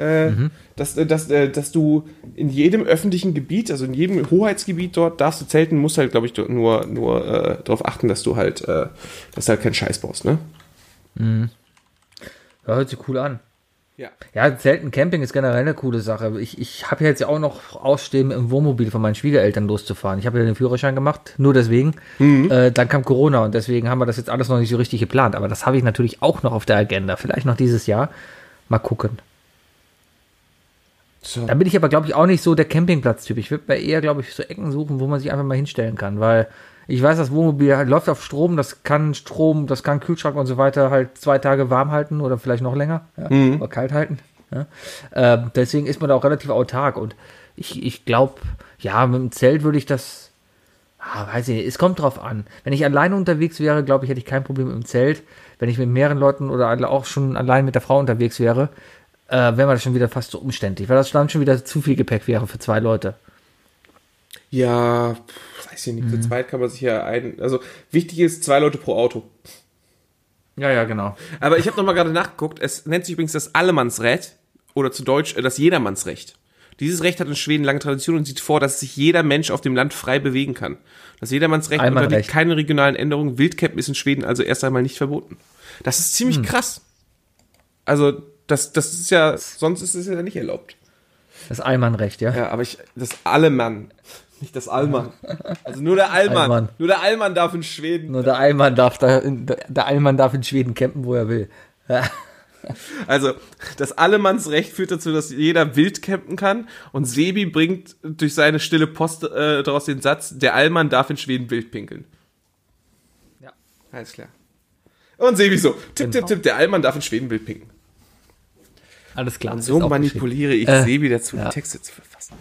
C: äh,
B: Mhm.
C: dass, äh, dass, äh, dass du in jedem öffentlichen Gebiet, also in jedem Hoheitsgebiet dort darfst du zelten, musst halt, glaube ich, nur, nur äh, darauf achten, dass du halt, äh, dass du halt keinen Scheiß baust, ne?
B: Ja, hört sich cool an.
C: Ja.
B: Ja, Zelten Camping ist generell eine coole Sache. Ich, ich habe jetzt ja auch noch ausstehen, im Wohnmobil von meinen Schwiegereltern loszufahren. Ich habe ja den Führerschein gemacht, nur deswegen. Äh, dann kam Corona und deswegen haben wir das jetzt alles noch nicht so richtig geplant. Aber das habe ich natürlich auch noch auf der Agenda. Vielleicht noch dieses Jahr. Mal gucken.
C: So.
B: Dann bin ich aber, glaube ich, auch nicht so der Campingplatz-Typ. Ich würde mir eher, glaube ich, so Ecken suchen, wo man sich einfach mal hinstellen kann, weil ich weiß, das Wohnmobil läuft auf Strom, das kann Strom, das kann Kühlschrank und so weiter halt zwei Tage warm halten oder vielleicht noch länger ja, oder kalt halten. Ja. Ähm, deswegen ist man da auch relativ autark und ich, ich glaube, ja, mit dem Zelt würde ich das, Ah, weiß ich nicht, es kommt drauf an. Wenn ich alleine unterwegs wäre, glaube ich, hätte ich kein Problem im Zelt. Wenn ich mit mehreren Leuten oder auch schon allein mit der Frau unterwegs wäre, äh, wäre mir das schon wieder fast so umständlich, weil das dann schon wieder zu viel Gepäck wäre für zwei Leute.
C: Ja, weiß ich nicht.
B: Mhm.
C: Zu zweit kann man sich ja ein. Also wichtig ist zwei Leute pro Auto.
B: Ja, ja, genau.
C: Aber ich habe noch mal gerade nachgeguckt. Es nennt sich übrigens das Allemannsrecht oder zu Deutsch äh, das Jedermannsrecht. Dieses Recht hat in Schweden lange Tradition und sieht vor, dass sich jeder Mensch auf dem Land frei bewegen kann. Das Jedermannsrecht unterliegt keine regionalen Änderungen. Wildcampen ist in Schweden also erst einmal nicht verboten. Das ist ziemlich
B: Hm.
C: krass. Also das, das ist ja, sonst ist es ja nicht erlaubt.
B: Das Allmannrecht, ja.
C: Ja, aber ich, das Allemann, nicht das Allmann. Also nur der Allmann.
B: Allmann.
C: Nur der Allmann darf in Schweden.
B: Nur der Allmann darf da, in, der Allmann darf in Schweden campen, wo er will. Ja.
C: Also, das Allemannsrecht führt dazu, dass jeder wild campen kann. Und Sebi bringt durch seine stille Post äh, daraus den Satz, der Allmann darf in Schweden wild pinkeln.
B: Ja.
C: Alles klar. Und Sebi so, tipp, tipp,
B: Genau.
C: tipp, der Allmann darf in Schweden wild pinkeln.
B: Alles klar.
C: Und so manipuliere ich
B: Äh,
C: Sebi dazu,
B: ja.
C: die Texte zu verfassen.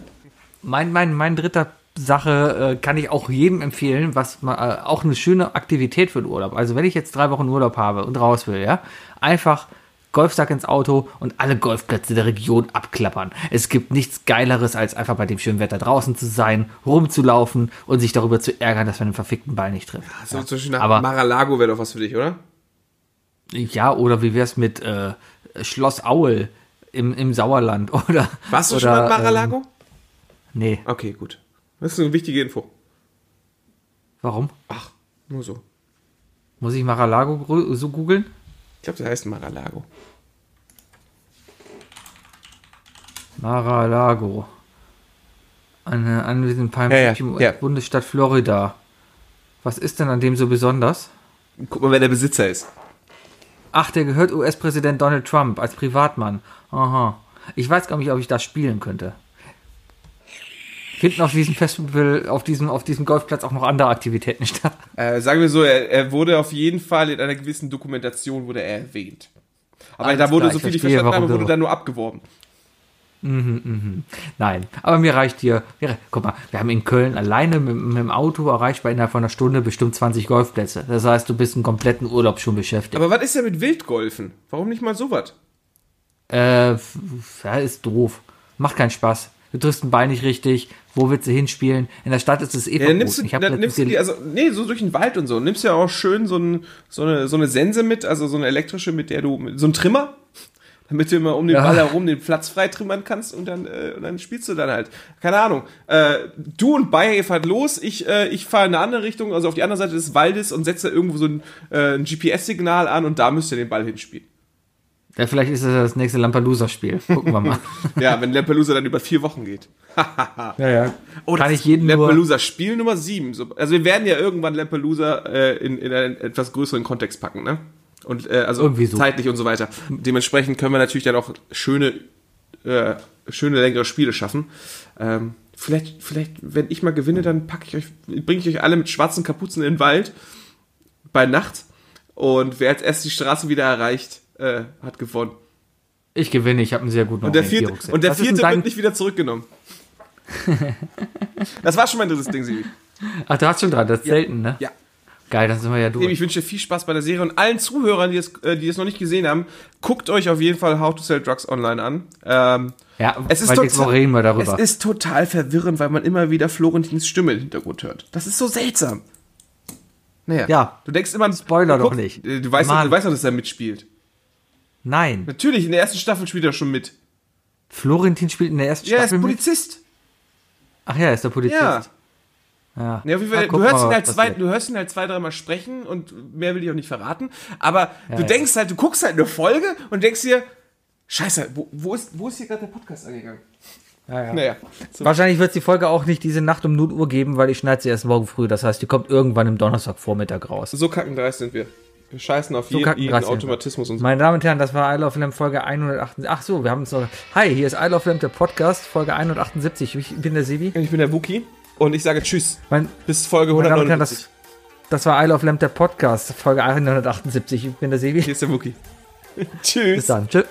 B: Mein, mein, mein dritter Sache äh, kann ich auch jedem empfehlen, was mal, äh, auch eine schöne Aktivität für den Urlaub. Also wenn ich jetzt drei Wochen Urlaub habe und raus will, ja, einfach Golfsack ins Auto und alle Golfplätze der Region abklappern. Es gibt nichts Geileres, als einfach bei dem schönen Wetter draußen zu sein, rumzulaufen und sich darüber zu ärgern, dass man den verfickten Ball nicht trifft.
C: So Beispiel nach
B: Aber-
C: Mar-a-Lago wäre doch was für dich, oder?
B: Ja, oder wie wär's mit äh, Schloss Aul im, im Sauerland? Oder,
C: Warst du
B: oder,
C: schon mal in Mar-a-Lago?
B: Ähm, nee,
C: Okay, gut. Das ist eine wichtige Info.
B: warum?
C: Ach, nur so.
B: Muss ich Mar-a-Lago so googeln?
C: Ich glaube, das heißt Mar-a-Lago.
B: Mar-a-Lago. Eine Anwesen in Palm
C: Ja, ja,
B: Beach im
C: ja.
B: Bundesstaat Florida. Was ist denn an dem so besonders?
C: Guck mal, wer der Besitzer ist.
B: Ach, der gehört US-Präsident Donald Trump als Privatmann. Aha. Ich weiß gar nicht, ob ich das spielen könnte. Finden auf diesem Festival, auf diesem, auf diesem Golfplatz auch noch andere Aktivitäten statt?
C: Äh, sagen wir so, er, er wurde auf jeden Fall in einer gewissen Dokumentation wurde er erwähnt. Aber
B: Alles
C: da wurde,
B: klar,
C: so viel ich
B: verstehe,
C: verstanden habe, wurde
B: du-
C: da nur abgeworben.
B: Nein, aber mir reicht hier. Mir, guck mal, wir haben in Köln alleine mit, mit dem Auto erreichbar innerhalb von einer Stunde bestimmt 20 Golfplätze. Das heißt, du bist einen kompletten Urlaub schon beschäftigt.
C: Aber was ist denn mit Wildgolfen? Warum nicht mal sowas?
B: Äh, ja, ist doof. Macht keinen Spaß. Du triffst den Ball nicht richtig. Wo willst du hinspielen? In der Stadt ist es eh
C: Ja, dann nimmst du,
B: Ich hab
C: dann nimmst du
B: die-
C: die, also, nee, so durch den Wald und so. Nimmst ja auch schön so, ein, so, eine, so eine Sense mit, also so eine elektrische, mit der du, so ein Trimmer, damit du immer um den
B: Ja.
C: Ball herum den Platz frei trimmern kannst und dann, äh, und dann spielst du dann halt. Keine Ahnung. Äh, du und Bayer, ihr fahrt los, ich, äh, ich fahre in eine andere Richtung, also auf die andere Seite des Waldes und setze irgendwo so ein, äh, ein GPS-Signal an und da müsst ihr den Ball hinspielen.
B: ja, vielleicht ist das das nächste Lampedusa-Spiel. Gucken wir mal.
C: Ja, wenn Lampelusa dann über vier Wochen geht.
B: ja, ja.
C: Oh,
B: Kann
C: das
B: ich jeden.
C: Lampelusa Spiel Nummer 7. So, also wir werden ja irgendwann Lampelusa äh, in, in einen etwas größeren Kontext packen, ne? Und äh, also
B: so.
C: zeitlich und so weiter. Dementsprechend können wir natürlich dann auch schöne, äh, schöne längere Spiele schaffen. Ähm, vielleicht, vielleicht, wenn ich mal gewinne, dann packe ich euch, bringe ich euch alle mit schwarzen Kapuzen in den Wald bei Nacht. Und wer als erstes die Straße wieder erreicht, äh, hat gewonnen.
B: Ich gewinne, ich habe einen sehr guten
C: Und der vierte, und der
B: Was
C: vierte wird nicht wieder zurückgenommen. das war schon mein drittes Ding, Sibi.
B: Ach, du hast schon dran, das ist selten, ne?
C: Ja.
B: Geil, dann sind wir ja durch.
C: Ich wünsche dir viel Spaß bei der Serie und allen Zuhörern, die es, äh, die es noch nicht gesehen haben, guckt euch auf jeden Fall How to Sell Drugs Online an. Ähm,
B: ja,
C: es ist
B: Woche reden wir darüber.
C: Es ist total verwirrend, weil man immer wieder Florentins Stimme im Hintergrund hört. Das ist so seltsam. Naja.
B: Ja.
C: Du denkst immer,
B: Spoiler
C: du
B: doch nicht.
C: Du weißt, doch, du weißt doch, dass er mitspielt.
B: Nein,
C: Natürlich, in der ersten Staffel spielt er schon mit.
B: Florentin spielt in der ersten
C: Ja, er ist
B: Staffel mit.
C: Polizist.
B: Ach ja, er ist der Polizist.
C: Ja.
B: Ja,
C: Ja, auf jeden Fall,
B: Na,
C: du, hörst
B: wir
C: ihn
B: mal,
C: halt zwei, du hörst ihn halt zwei, dreimal sprechen und mehr will ich auch nicht verraten. Aber du
B: ja.
C: denkst halt, du guckst halt eine Folge und denkst dir, Scheiße, wo, wo, ist, wo ist hier gerade der Podcast angegangen?
B: Ja, ja.
C: Naja. So.
B: Wahrscheinlich wird es die Folge auch nicht diese Nacht um 0 Uhr geben, weil ich schneide sie erst morgen früh. Das heißt, die kommt irgendwann im Donnerstagvormittag raus.
C: So kackendreist sind wir. Wir scheißen auf
B: So
C: jeden,
B: kacken
C: jeden. Automatismus und so.
B: Meine Damen und Herren, das war I Love Lamp Folge 178. Ach so, wir haben uns noch. Hi, hier ist I Love Lamp, der Podcast, Folge 178. Ich bin der Sebi.
C: Ich bin der Wookie und ich sage Tschüss.
B: Mein,
C: bis Folge 179.
B: Das, das, war Isle of Lamp, der Podcast, Folge 178. Ich bin der Sebi.
C: Hier ist der Wookie. tschüss.
B: Bis dann. Tschüss.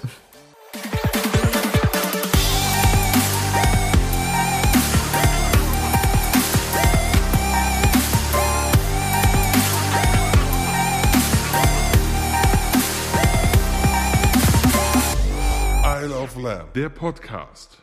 A: Isle of Lamp, Der Podcast.